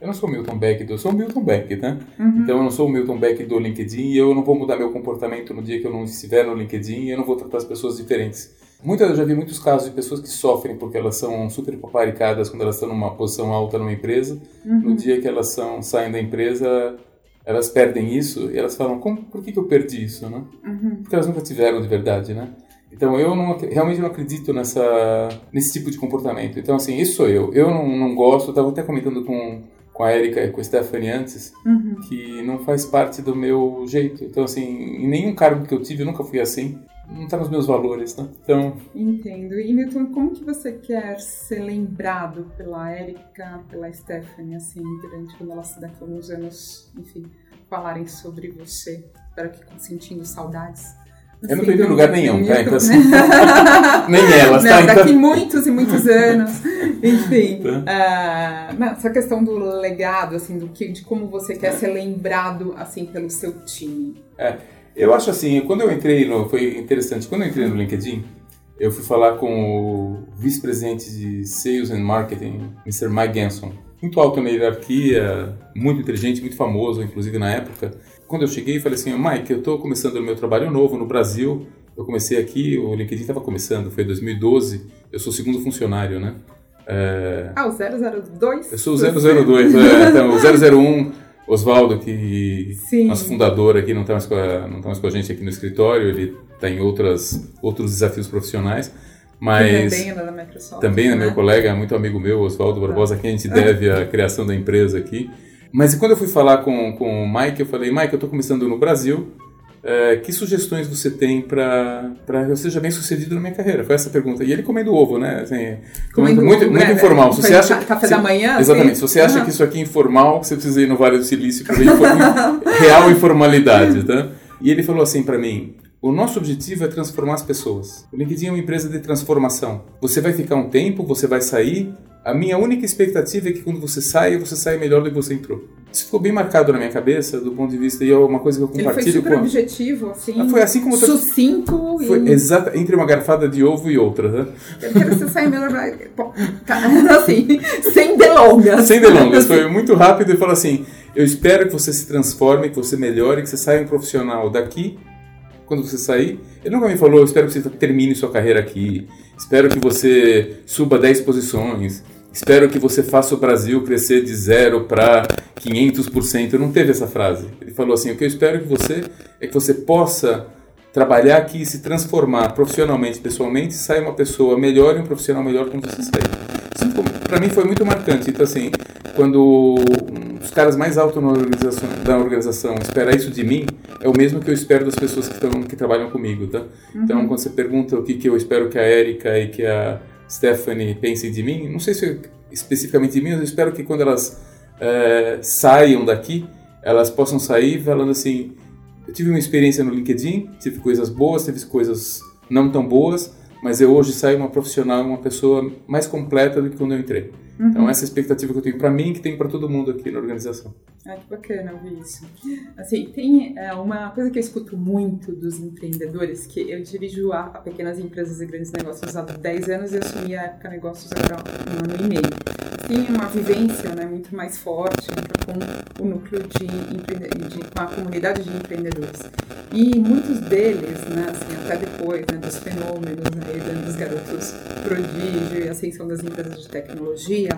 Eu não sou o Milton Beck, eu sou o Milton Beck, né? Uhum. Então eu não sou o Milton Beck do LinkedIn e eu não vou mudar meu comportamento no dia que eu não estiver no LinkedIn e eu não vou tratar as pessoas diferentes. Muitas, eu já vi muitos casos de pessoas que sofrem porque elas são super paparicadas quando elas estão numa posição alta numa empresa. Uhum. No dia que elas são, saem da empresa, elas perdem isso e elas falam, Como, por que, que eu perdi isso, né? Uhum. Porque elas nunca tiveram de verdade, né? Então eu não, realmente não acredito nessa, nesse tipo de comportamento. Então assim, isso sou eu. Eu não, não gosto, estava até comentando com, com a Erika e com a Stephanie antes, uhum. que não faz parte do meu jeito. Então assim, em nenhum cargo que eu tive eu nunca fui assim. Não está nos meus valores, né? Então...
Entendo. E Milton, como que você quer ser lembrado pela Erika, pela Stephanie, assim, durante quando elas daqui a alguns anos, enfim, falarem sobre você? Espero que sentindo saudades.
Eu não em lugar nenhum, tá? Então, assim, nem elas,
não,
tá?
Daqui
então...
muitos e muitos anos. Enfim, tá. uh, essa questão do legado, assim, do que, de como você quer ser lembrado, assim, pelo seu time.
É, eu acho assim, quando eu entrei no... Foi interessante, quando eu entrei no LinkedIn, eu fui falar com o vice-presidente de Sales and Marketing, Mr. Mike Ganson. Muito alto na hierarquia, muito inteligente, muito famoso, inclusive na época quando eu cheguei, falei assim, Mike, eu estou começando o meu trabalho novo no Brasil. Eu comecei aqui, o LinkedIn estava começando, foi em 2012. Eu sou o segundo funcionário, né?
É... Ah, o 002?
Eu sou o 002, é, então, o 001, Oswaldo, que Sim. nosso fundador aqui, não está mais, tá mais com a gente aqui no escritório, ele está em outras, outros desafios profissionais. Mas
também é da Microsoft.
Também é né? meu colega, muito amigo meu, Oswaldo Barbosa, a quem a gente deve a criação da empresa aqui. Mas quando eu fui falar com, com o Mike, eu falei, Mike, eu estou começando no Brasil, é, que sugestões você tem para eu seja bem sucedido na minha carreira? Foi essa a pergunta. E ele comendo ovo, né? Assim, comendo muito, ovo, muito né? informal. Se você acha,
café
se,
da manhã?
Exatamente. Assim? Se você acha uhum. que isso aqui é informal, você precisa ir no Vale do Silício para ver real informalidade, tá? E ele falou assim para mim, o nosso objetivo é transformar as pessoas. O LinkedIn é uma empresa de transformação. Você vai ficar um tempo, você vai sair. A minha única expectativa é que quando você saia, você saia melhor do que você entrou. Isso ficou bem marcado na minha cabeça, do ponto de vista, e é uma coisa que eu compartilho Ele foi
super com... objetivo, assim.
Ah, foi assim como...
Sucinto
Foi e... exata, entre uma garfada de ovo e outra, né?
Eu quero que você saia melhor... Tá, assim, sem delongas.
Sem delongas. Foi muito rápido e falou assim, eu espero que você se transforme, que você melhore, que você saia um profissional daqui quando você sair. Ele nunca me falou, espero que você termine sua carreira aqui, espero que você suba 10 posições, espero que você faça o Brasil crescer de zero para 500%. Não teve essa frase. Ele falou assim: o que eu espero que você é que você possa trabalhar aqui e se transformar profissionalmente, pessoalmente, saia uma pessoa melhor e um profissional melhor quando você sair. Isso para mim foi muito marcante. Então assim, quando os caras mais altos na organização, da organização esperam isso de mim, é o mesmo que eu espero das pessoas que, estão, que trabalham comigo, tá? Uhum. Então, quando você pergunta o que, que eu espero que a Erika e que a Stephanie pensem de mim, não sei se especificamente de mim, mas eu espero que quando elas é, saiam daqui, elas possam sair falando assim, eu tive uma experiência no LinkedIn, tive coisas boas, tive coisas não tão boas, mas eu hoje saio uma profissional, uma pessoa mais completa do que quando eu entrei. Uhum. Então, essa é a expectativa que eu tenho para mim que tem para todo mundo aqui na organização.
Ah, que bacana ouvir isso. Assim, tem é, uma coisa que eu escuto muito dos empreendedores, que eu dirijo a, a pequenas empresas e grandes negócios há 10 anos e assumi a época negócios há um ano e meio. Tem uma vivência né, muito mais forte com o núcleo de, de, com a comunidade de empreendedores. E muitos deles, né, assim, até depois né, dos fenômenos né, dos garotos prodígio e ascensão das empresas de tecnologia,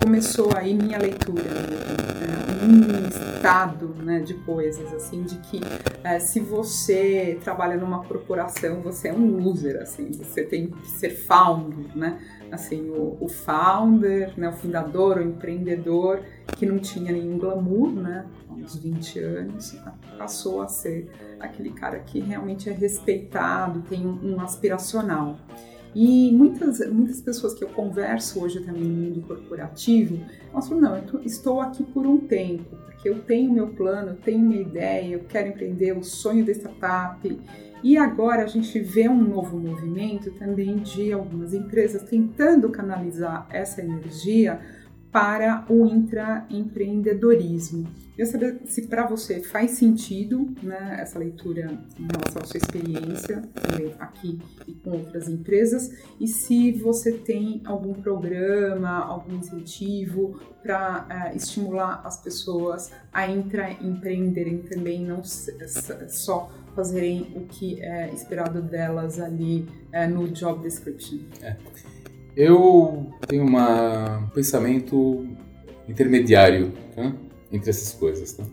começou aí minha leitura. Né, um ditado né, de coisas, assim, de que é, se você trabalha numa corporação, você é um loser, assim, você tem que ser founder, né? Assim, o, o founder, né, o fundador, o empreendedor, que não tinha nenhum glamour, né? Uns 20 anos, passou a ser aquele cara que realmente é respeitado, tem um, um aspiracional. E muitas, muitas pessoas que eu converso hoje também no mundo corporativo, elas falam, não, eu estou aqui por um tempo, porque eu tenho meu plano, eu tenho minha ideia, eu quero empreender, o sonho da startup. E agora a gente vê um novo movimento também de algumas empresas tentando canalizar essa energia para o intraempreendedorismo. Eu saber se para você faz sentido né, essa leitura em relação à sua experiência também aqui e com outras empresas e se você tem algum programa, algum incentivo para uh, eh, estimular as pessoas a intraempreenderem também, não só fazerem o que é esperado delas ali uh, no job description. É.
Eu tenho uma, um pensamento intermediário tá? entre essas coisas. Tá?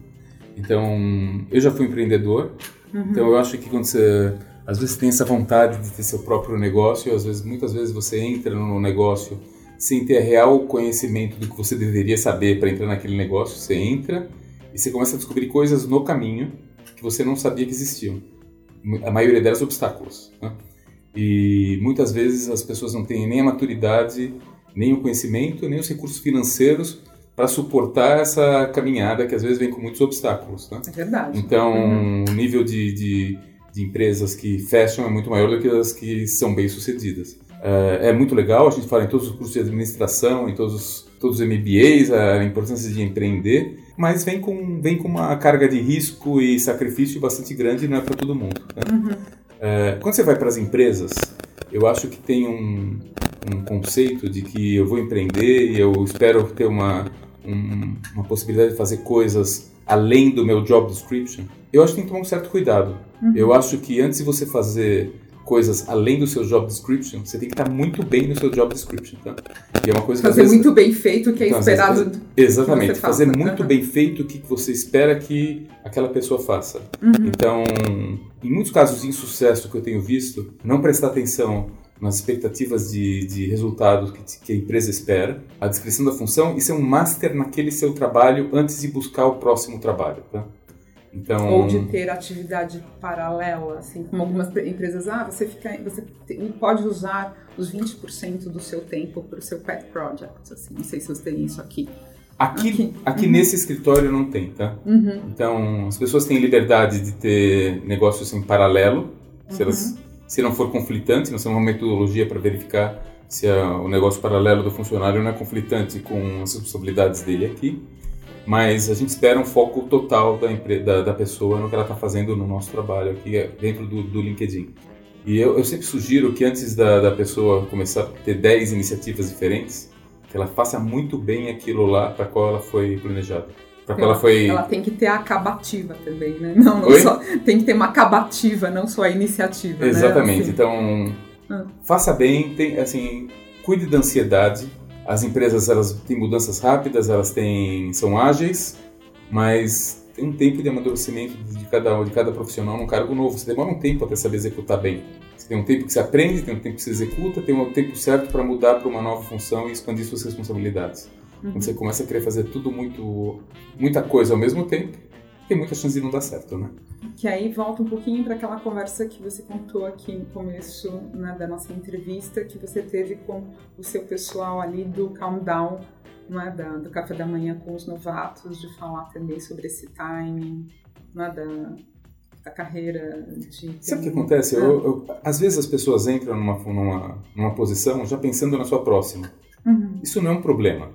Então, eu já fui empreendedor, uhum. então eu acho que quando você às vezes tem essa vontade de ter seu próprio negócio, às vezes muitas vezes você entra no negócio sem ter real conhecimento do que você deveria saber para entrar naquele negócio, você entra e você começa a descobrir coisas no caminho que você não sabia que existiam. A maioria delas obstáculos. Né? E muitas vezes as pessoas não têm nem a maturidade, nem o conhecimento, nem os recursos financeiros para suportar essa caminhada que às vezes vem com muitos obstáculos. Né?
É verdade.
Então, uhum. o nível de, de, de, empresas que fecham é muito maior do que as que são bem sucedidas. É, é muito legal, a gente fala em todos os cursos de administração, em todos os, todos os MBAs, a importância de empreender, mas vem com, vem com uma carga de risco e sacrifício bastante grande não é para todo mundo. Né? Uhum. É, quando você vai para as empresas, eu acho que tem um, um, conceito de que eu vou empreender e eu espero ter uma, um, uma possibilidade de fazer coisas além do meu job description. Eu acho que tem que tomar um certo cuidado. Uhum. Eu acho que antes de você fazer coisas além do seu job description, você tem que estar muito bem no seu job description, tá?
E é uma coisa fazer vezes, muito bem feito o que é então, esperado. Vezes,
exatamente, fazer muito uhum. bem feito o que você espera que aquela pessoa faça. Uhum. Então, em muitos casos de insucesso que eu tenho visto, não prestar atenção nas expectativas de, de resultados que, que, a empresa espera, a descrição da função e ser um master naquele seu trabalho antes de buscar o próximo trabalho, tá?
Então... Ou de ter atividade paralela, assim, como algumas empresas, ah, você fica, você pode usar os 20% do seu tempo para o seu pet project, assim, não sei se você tem isso aqui.
Aqui, aqui, aqui uhum. nesse escritório não tem, tá? Uhum. Então, as pessoas têm liberdade de ter negócios em paralelo, se, elas, uhum. se não for conflitante, nós temos uma metodologia para verificar se a, o negócio paralelo do funcionário não é conflitante com as responsabilidades dele aqui mas a gente espera um foco total da, da, da pessoa no que ela está fazendo no nosso trabalho aqui é, dentro do, do LinkedIn. E eu, eu, sempre sugiro que antes da, da pessoa começar a ter 10 iniciativas diferentes, que ela faça muito bem aquilo lá para qual ela foi planejada.
Para ela, ela foi. Ela tem que ter a acabativa também, né? Não, não só. Tem que ter uma acabativa, não só a iniciativa.
Né? Exatamente. Né? Assim. Então, ah. faça bem, tem, assim, cuide da ansiedade as empresas elas têm mudanças rápidas, elas têm são ágeis, mas tem um tempo de amadurecimento de cada de cada profissional num cargo novo. Você demora um tempo até saber executar bem. Tem um tempo que você aprende, tem um tempo que você executa, tem um tempo certo para mudar para uma nova função e expandir suas responsabilidades. Uhum. Quando você começa a querer fazer tudo muito muita coisa ao mesmo tempo, tem muita chance de não dar certo, né?
Que aí volta um pouquinho para aquela conversa que você contou aqui no começo né, da nossa entrevista, que você teve com o seu pessoal ali do Countdown, né, da, do café da manhã com os novatos, de falar também sobre esse timing, né, da, da carreira de...
Sabe o que acontece? Eu, eu, às vezes as pessoas entram numa, numa, numa posição já pensando na sua próxima. Uhum. Isso não é um problema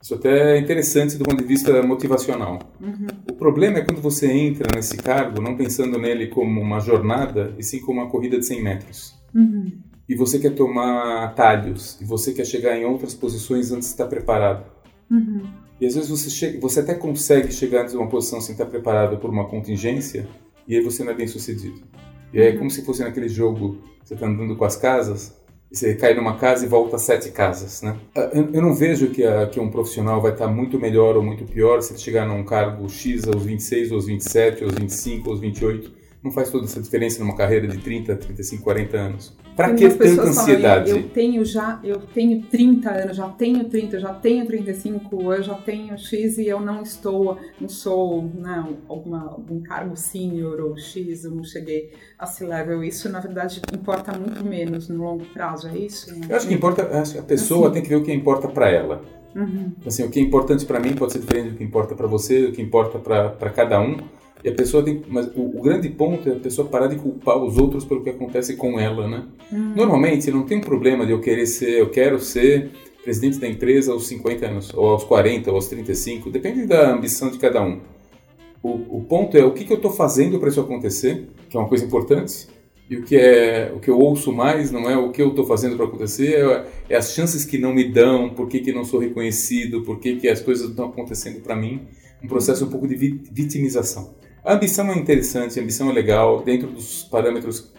isso até é interessante do ponto de vista motivacional. Uhum. O problema é quando você entra nesse cargo não pensando nele como uma jornada, e sim como uma corrida de 100 metros. Uhum. E você quer tomar atalhos, e você quer chegar em outras posições antes de estar preparado. Uhum. E às vezes você, chega, você até consegue chegar em uma posição sem estar preparado por uma contingência, e aí você não é bem sucedido. E é como se fosse naquele jogo, você está andando com as casas, você cai numa casa e volta sete casas, né? Ah, eu não vejo que, a, que um profissional vai estar muito melhor ou muito pior se ele chegar num cargo X aos 26, aos 27, aos 25, aos 28. Não faz toda essa diferença numa carreira de 30, 35, 40 anos. Para que tanta ansiedade?
Falam, eu tenho já, eu tenho 30 anos, já tenho 30, já tenho 35, eu já tenho X e eu não estou, não sou, não, né, alguma, algum cargo sênior ou X, eu não cheguei a esse level. Isso, na verdade, importa muito menos no longo prazo, é isso?
Eu acho que importa, acho que a pessoa assim. tem que ver o que importa para ela. Uhum. Assim, o que é importante para mim pode ser diferente do que importa para você, o que importa para cada um. E a pessoa tem. Mas o, o, grande ponto é a pessoa parar de culpar os outros pelo que acontece com ela, né? Hum. Normalmente não tem um problema de eu querer ser, eu quero ser presidente da empresa aos 50 anos, ou aos 40, ou aos 35, depende da ambição de cada um. O, o ponto é o que, que eu estou fazendo para isso acontecer, que é uma coisa importante, e o que é o que eu ouço mais não é o que eu estou fazendo para acontecer, é, é, as chances que não me dão, por que, que não sou reconhecido, por que, que as coisas estão acontecendo para mim, um processo um pouco de vitimização. A ambição é interessante, a ambição é legal dentro dos parâmetros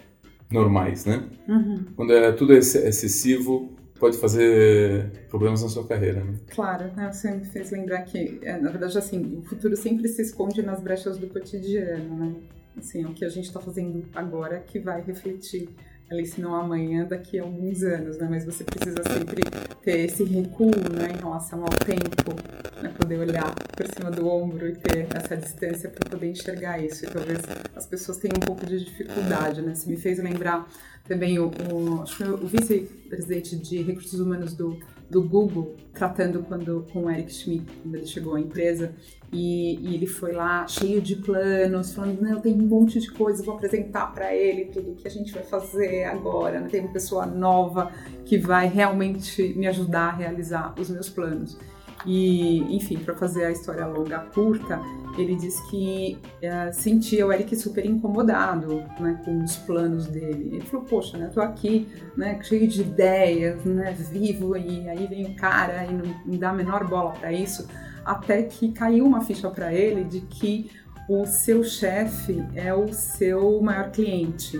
normais, né? Uhum. Quando é tudo é excessivo, pode fazer problemas na sua carreira, né?
Claro, né? você me fez lembrar que, é, na verdade, assim, o futuro sempre se esconde nas brechas do cotidiano, né? Assim, o que a gente está fazendo agora que vai refletir ali, não amanhã, daqui a alguns anos, né? Mas você precisa sempre ter esse recuo, né, em relação ao tempo, né? Poder olhar por cima do ombro e ter essa distância para poder enxergar isso. E talvez as pessoas tenham um pouco de dificuldade, né? Você me fez lembrar também o, o o vice-presidente de recursos humanos do do Google, tratando quando, com o Eric Schmidt, quando ele chegou à empresa, e, e ele foi lá cheio de planos, falando, não, tem um monte de coisa, vou apresentar para ele tudo que a gente vai fazer agora, né? tem uma pessoa nova que vai realmente me ajudar a realizar os meus planos. E, enfim, para fazer a história longa curta, ele diz que uh, sentia o Eric super incomodado né, com os planos dele. Ele falou, poxa, né, tô aqui, né, cheio de ideias, né, vivo, e aí vem o cara e não, não dá a menor bola para isso, até que caiu uma ficha para ele de que o seu chefe é o seu maior cliente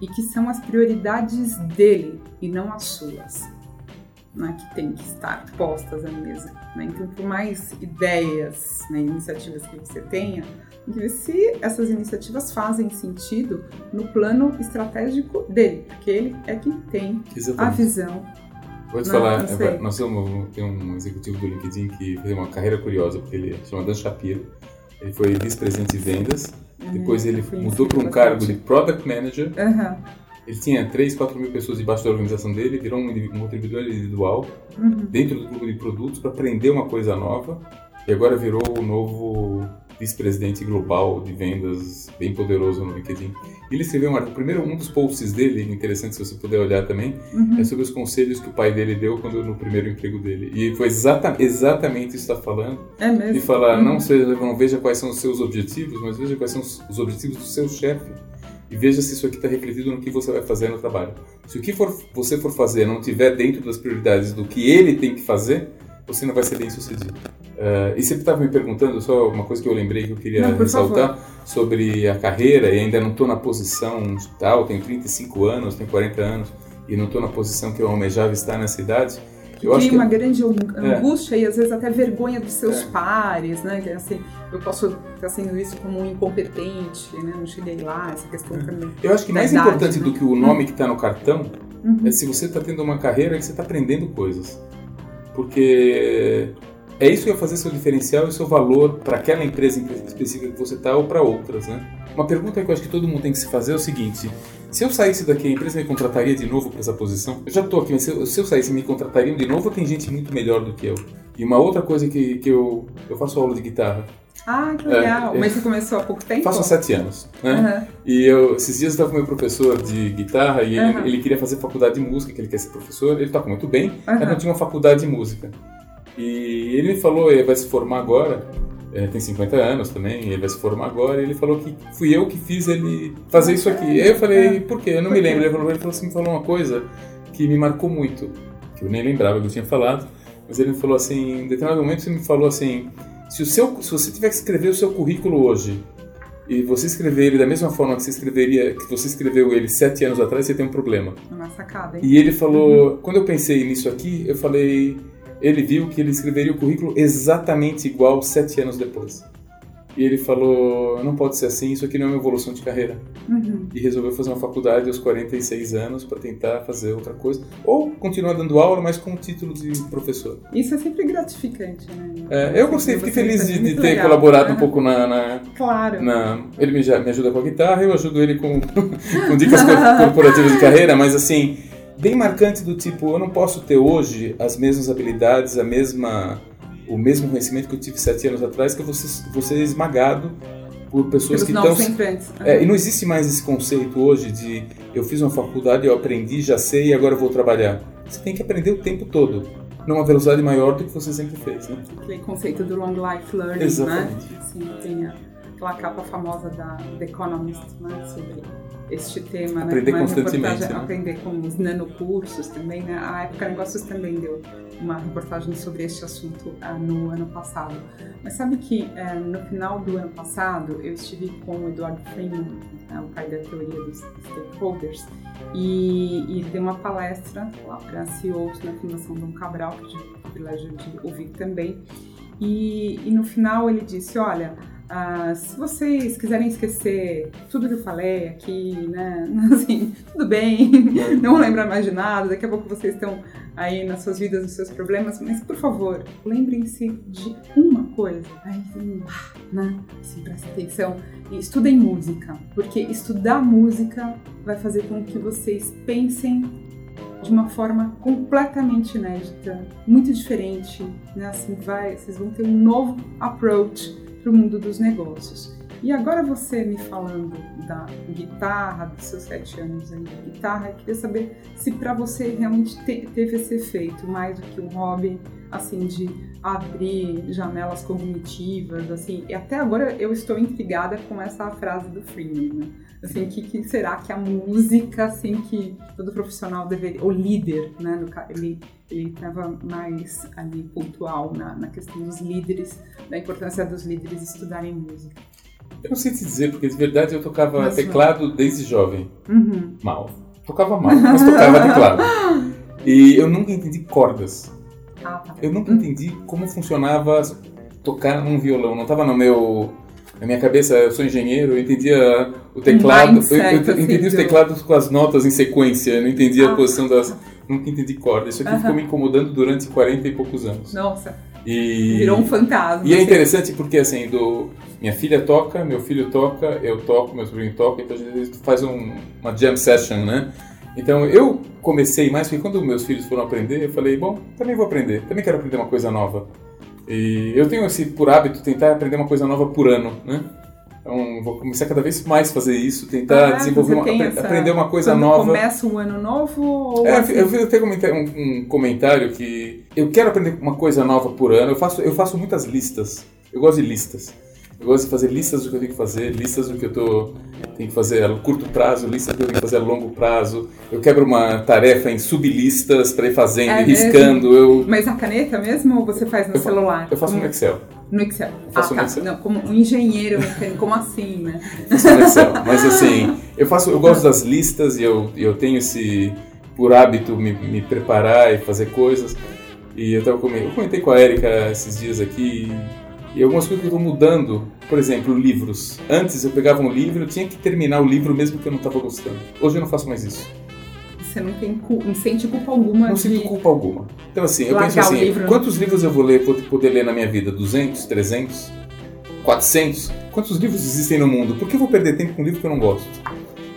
e que são as prioridades dele e não as suas né, que tem que estar postas à mesa. Né? Então, por mais ideias, né, iniciativas que você tenha, se essas iniciativas fazem sentido no plano estratégico dele, porque ele é quem tem Exatamente. a visão.
Pode falar, é, nós temos tem um executivo do LinkedIn que fez uma carreira curiosa, porque ele chama Dan Shapiro, ele foi vice-presidente de vendas, uhum, depois ele mudou para um cargo de Product Manager, uhum ele tinha 3, 4 mil pessoas debaixo da organização dele, virou um, um contribuidor individual uhum. dentro do grupo de produtos para aprender uma coisa nova e agora virou o novo vice-presidente global de vendas, bem poderoso no LinkedIn. Ele escreveu um artigo, primeiro um dos posts dele, interessante se você puder olhar também, uhum. é sobre os conselhos que o pai dele deu quando no primeiro emprego dele. E foi exata, exatamente isso que está falando.
É mesmo.
De falar, uhum. não, seja, não veja quais são os seus objetivos, mas veja quais são os objetivos do seu chefe e veja se isso aqui está refletido no que você vai fazer no trabalho. Se o que for, você for fazer não estiver dentro das prioridades do que ele tem que fazer, você não vai ser bem sucedido. Uh, e você estava me perguntando, só uma coisa que eu lembrei que eu queria não, ressaltar sobre a carreira, e ainda não estou na posição tal, tenho 35 anos, tenho 40 anos, e não estou na posição que eu almejava estar nessa idade.
Eu cria uma que... grande é. angústia é. e às vezes até vergonha dos seus é. pares, né? Que, assim, eu posso estar sendo isso como um incompetente, né? Não cheguei lá, essa questão é. também.
Eu acho que mais idade, importante né? do que o nome que está no cartão uhum. é se você está tendo uma carreira que você está aprendendo coisas. Porque é isso que vai fazer seu diferencial e seu valor para aquela empresa específica que você está ou para outras, né? Uma pergunta que eu acho que todo mundo tem que se fazer é o seguinte: se eu saísse daqui, a empresa me contrataria de novo para essa posição? Eu já estou aqui, mas se eu, se eu saísse, me contratariam de novo ou tem gente muito melhor do que eu? E uma outra coisa que, que eu, eu faço aula de guitarra.
Ah, que legal. É, Mas você começou há pouco tempo?
Faço há sete anos. Né? Uhum. E eu, esses dias eu estava com meu professor de guitarra e uhum. ele, ele, queria fazer faculdade de música, que ele quer ser professor. Ele toca muito bem, uhum. mas não tinha uma faculdade de música. E ele me falou, ele vai se formar agora, é, tem 50 anos também, ele vai se formar agora, e ele falou que fui eu que fiz ele fazer isso aqui. Aí eu falei, por quê? Eu não me lembro. Ele falou, ele falou assim, falou uma coisa que me marcou muito, que eu nem lembrava que eu tinha falado, mas ele me falou assim, em determinado momento você me falou assim, se, o seu, se você tiver que escrever o seu currículo hoje, e você escrever ele da mesma forma que você escreveria, que você escreveu ele sete anos atrás, você tem um problema.
É uma sacada, hein?
E ele falou, uhum. quando eu pensei nisso aqui, eu falei, ele viu que ele escreveria o currículo exatamente igual sete anos depois. E ele falou: não pode ser assim, isso aqui não é uma evolução de carreira.
Uhum.
E resolveu fazer uma faculdade aos 46 anos para tentar fazer outra coisa. Ou continuar dando aula, mas com o título de professor.
Isso é sempre gratificante, né?
É, eu gostei, fiquei feliz de, de ter legal. colaborado uhum. um pouco na, na.
claro.
Na, ele me, me ajuda com a guitarra, eu ajudo ele com, com dicas corporativas de carreira, mas assim, bem marcante do tipo: eu não posso ter hoje as mesmas habilidades, a mesma o mesmo conhecimento que eu tive sete anos atrás, que eu vou ser, vou ser esmagado por pessoas
Pelos
que estão. É, e não existe mais esse conceito hoje de eu fiz uma faculdade, eu aprendi, já sei e agora vou trabalhar. Você tem que aprender o tempo todo, numa velocidade maior do que você sempre fez. Né?
Aquele conceito do long life learning, né?
Exatamente.
né? Assim, tem aquela capa famosa da The Economist né? sobre este tema,
aprender
né?
constantemente, né?
aprender com os nanocursos também, né? A época Negócios também deu uma reportagem sobre este assunto uh, no ano passado. Mas sabe que uh, no final do ano passado eu estive com o Eduardo Freeman, uh, o pai da teoria dos stakeholders, e, e ele deu uma palestra lá para CEOs na Fundação Dom Cabral, que eu tive o privilégio de ouvir também. E, e no final ele disse, olha, ah, se vocês quiserem esquecer tudo que eu falei aqui, né? Assim, tudo bem, não lembrar mais de nada, daqui a pouco vocês estão aí nas suas vidas, nos seus problemas, mas por favor, lembrem-se de uma coisa. Aí, né? Assim, presta atenção e estudem música, porque estudar música vai fazer com que vocês pensem de uma forma completamente inédita, muito diferente, né? Assim, vai, vocês vão ter um novo approach para o mundo dos negócios. E agora você me falando da guitarra, dos seus sete anos aí de guitarra, eu queria saber se para você realmente te, teve esse efeito, mais do que um hobby, assim, de abrir janelas cognitivas, assim. E até agora eu estou intrigada com essa frase do Freeman, né? Assim, que, que será que a música, assim, que todo profissional deveria, o líder, né, no, ele ele estava mais ali pontual na, na questão dos líderes, da importância dos líderes estudarem música.
Eu não sei te dizer, porque de verdade eu tocava mas, teclado desde jovem.
Uhum.
Mal. Tocava mal, mas tocava teclado. E eu nunca entendi cordas.
Ah, tá.
Eu nunca entendi como funcionava tocar num violão. Não estava no meu na minha cabeça, eu sou engenheiro, eu entendia o teclado,
mindset,
eu, eu,
assim,
entendia os teclados com as notas em sequência, eu não entendia ah, a posição das. Nunca entendi corda. Isso aqui uh -huh. ficou me incomodando durante 40 e poucos anos.
Nossa.
E...
Virou um fantasma.
E é assim. interessante porque, assim, do... minha filha toca, meu filho toca, eu toco, meu sobrinho toca, então a gente faz um, uma jam session, né? Então eu comecei mais, porque quando meus filhos foram aprender, eu falei, bom, também vou aprender, também quero aprender uma coisa nova. E eu tenho esse por hábito tentar aprender uma coisa nova por ano, né? Então vou começar cada vez mais a fazer isso, tentar ah, desenvolver, uma, aprender uma coisa nova.
Começa um ano novo?
É, assim? Eu fiz até um, um comentário que eu quero aprender uma coisa nova por ano. Eu faço, eu faço muitas listas. Eu gosto de listas. Eu gosto de fazer listas do que eu tenho que fazer, listas do que eu tô, tenho que fazer a curto prazo, listas do que eu tenho que fazer a longo prazo. Eu quebro uma tarefa em sublistas para ir fazendo, é riscando. Eu...
Mas a caneta mesmo ou você faz no
eu
celular?
Eu faço no Excel.
No Excel.
Eu faço
ah,
no Excel.
Não, como um engenheiro mecânico, como assim, né?
Faço no Excel. Mas assim, eu faço, eu gosto das listas e eu, eu tenho esse por hábito me, me preparar e fazer coisas. E eu, tava eu comentei com a Erika esses dias aqui e algumas coisas que eu estou mudando, por exemplo, livros. Antes eu pegava um livro, eu tinha que terminar o livro mesmo que eu não estava gostando. Hoje eu não faço mais isso.
Você não tem não sente culpa alguma
Não
de...
sinto culpa alguma. Então assim, eu penso assim, livro, quantos livros eu vou ler, vou poder ler na minha vida? 200, 300, 400? Quantos livros existem no mundo? Por que eu vou perder tempo com um livro que eu não gosto?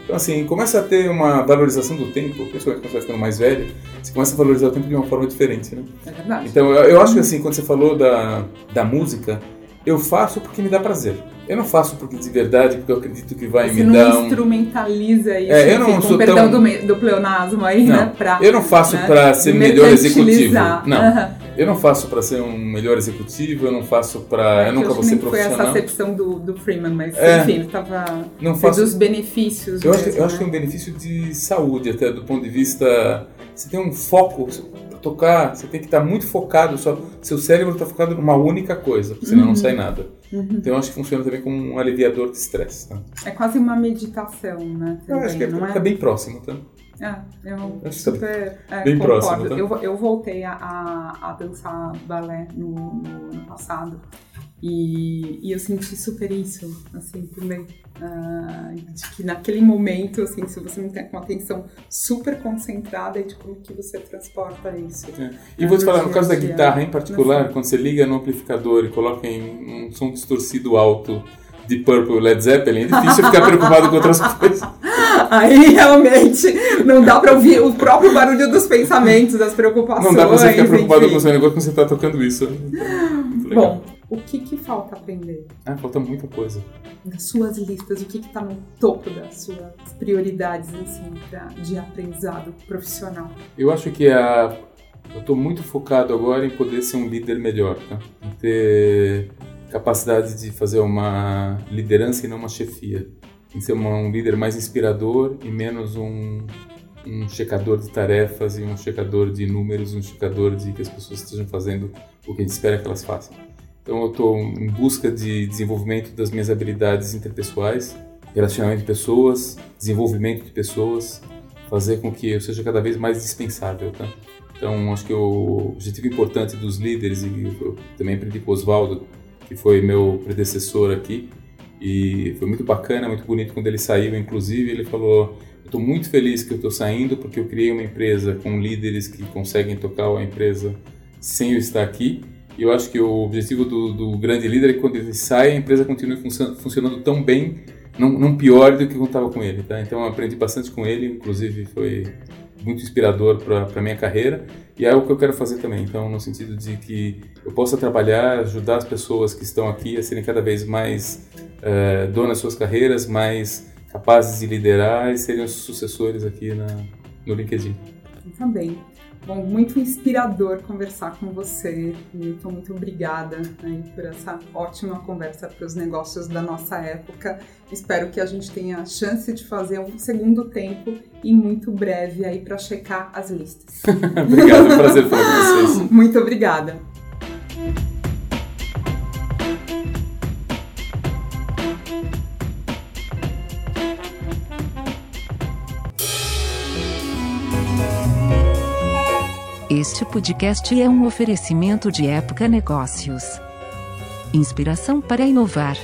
Então, assim, começa a ter uma valorização do tempo, principalmente quando você vai ficando mais velho, você começa a valorizar o tempo de uma forma diferente, né?
É verdade.
Então, eu, eu acho que, assim, quando você falou da, da música, eu faço porque me dá prazer. Eu não faço porque de verdade, porque eu acredito que vai
Você
me dar um...
instrumentaliza isso,
é, eu não sou
perdão
tão...
do, do pleonasmo aí,
não,
né? Pra,
eu não faço
né?
para ser melhor executivo. Não.
Uhum.
Eu não faço para ser um melhor executivo, eu não faço para.
É,
eu nunca vou ser profissional.
Foi essa acepção do, do Freeman, mas
é,
enfim, ele estava.
Não faço.
dos benefícios.
Eu,
mesmo,
acho, eu
né?
acho que é um benefício de saúde, até do ponto de vista. Você tem um foco tocar, você tem que estar muito focado, só, seu cérebro está focado numa única coisa, senão uhum. não sai nada. Uhum. Então eu acho que funciona também como um aliviador de estresse. Tá?
É quase uma meditação, né?
Também, eu acho que é, é? bem próximo, tá?
É, eu acho super é, bem concordo. Próximo, tá? eu, eu voltei a, a, a dançar balé no, no, no passado e, e, eu senti super isso, assim, também. Uh, de que naquele momento, assim, se você não tem uma atenção super concentrada, é de como que você transporta isso.
É. E vou te falar, no caso da guitarra em particular, quando você liga no amplificador e coloca em um som distorcido alto de Purple Led Zeppelin, é difícil ficar preocupado com outras coisas.
Aí realmente não dá pra ouvir o próprio barulho dos pensamentos, das preocupações.
Não dá pra você ficar preocupado enfim. com o seu negócio quando você tá tocando isso.
Bom, o que, que falta aprender?
Ah, falta muita coisa.
Das suas listas, o que está no topo das suas prioridades assim, pra, de aprendizado profissional?
Eu acho que a, eu estou muito focado agora em poder ser um líder melhor, tá? em ter capacidade de fazer uma liderança e não uma chefia, em ser uma, um líder mais inspirador e menos um, um checador de tarefas e um checador de números, um checador de que as pessoas estejam fazendo o que a gente espera que elas façam. Então eu estou em busca de desenvolvimento das minhas habilidades interpessoais, relacionamento de pessoas, desenvolvimento de pessoas, fazer com que eu seja cada vez mais dispensável, tá? Então acho que o objetivo importante dos líderes e eu também aprendi com o Oswaldo, que foi meu predecessor aqui, e foi muito bacana, muito bonito quando ele saiu, inclusive ele falou estou muito feliz que eu estou saindo porque eu criei uma empresa com líderes que conseguem tocar a empresa sem eu estar aqui e eu acho que o objetivo do, do grande líder é que quando ele sai, a empresa continue funcionando tão bem, não, não pior do que estava com ele. Tá? Então eu aprendi bastante com ele, inclusive foi muito inspirador para minha carreira e é o que eu quero fazer também. Então, no sentido de que eu possa trabalhar, ajudar as pessoas que estão aqui a serem cada vez mais uh, donas das suas carreiras, mais capazes de liderar e serem os sucessores aqui na, no LinkedIn.
Também. Bom, muito inspirador conversar com você. Muito, muito obrigada né, por essa ótima conversa para os negócios da nossa época. Espero que a gente tenha a chance de fazer um segundo tempo e muito breve aí para checar as listas.
Obrigado, é prazer falar com vocês.
Muito obrigada.
Este podcast é um oferecimento de Época Negócios. Inspiração para inovar.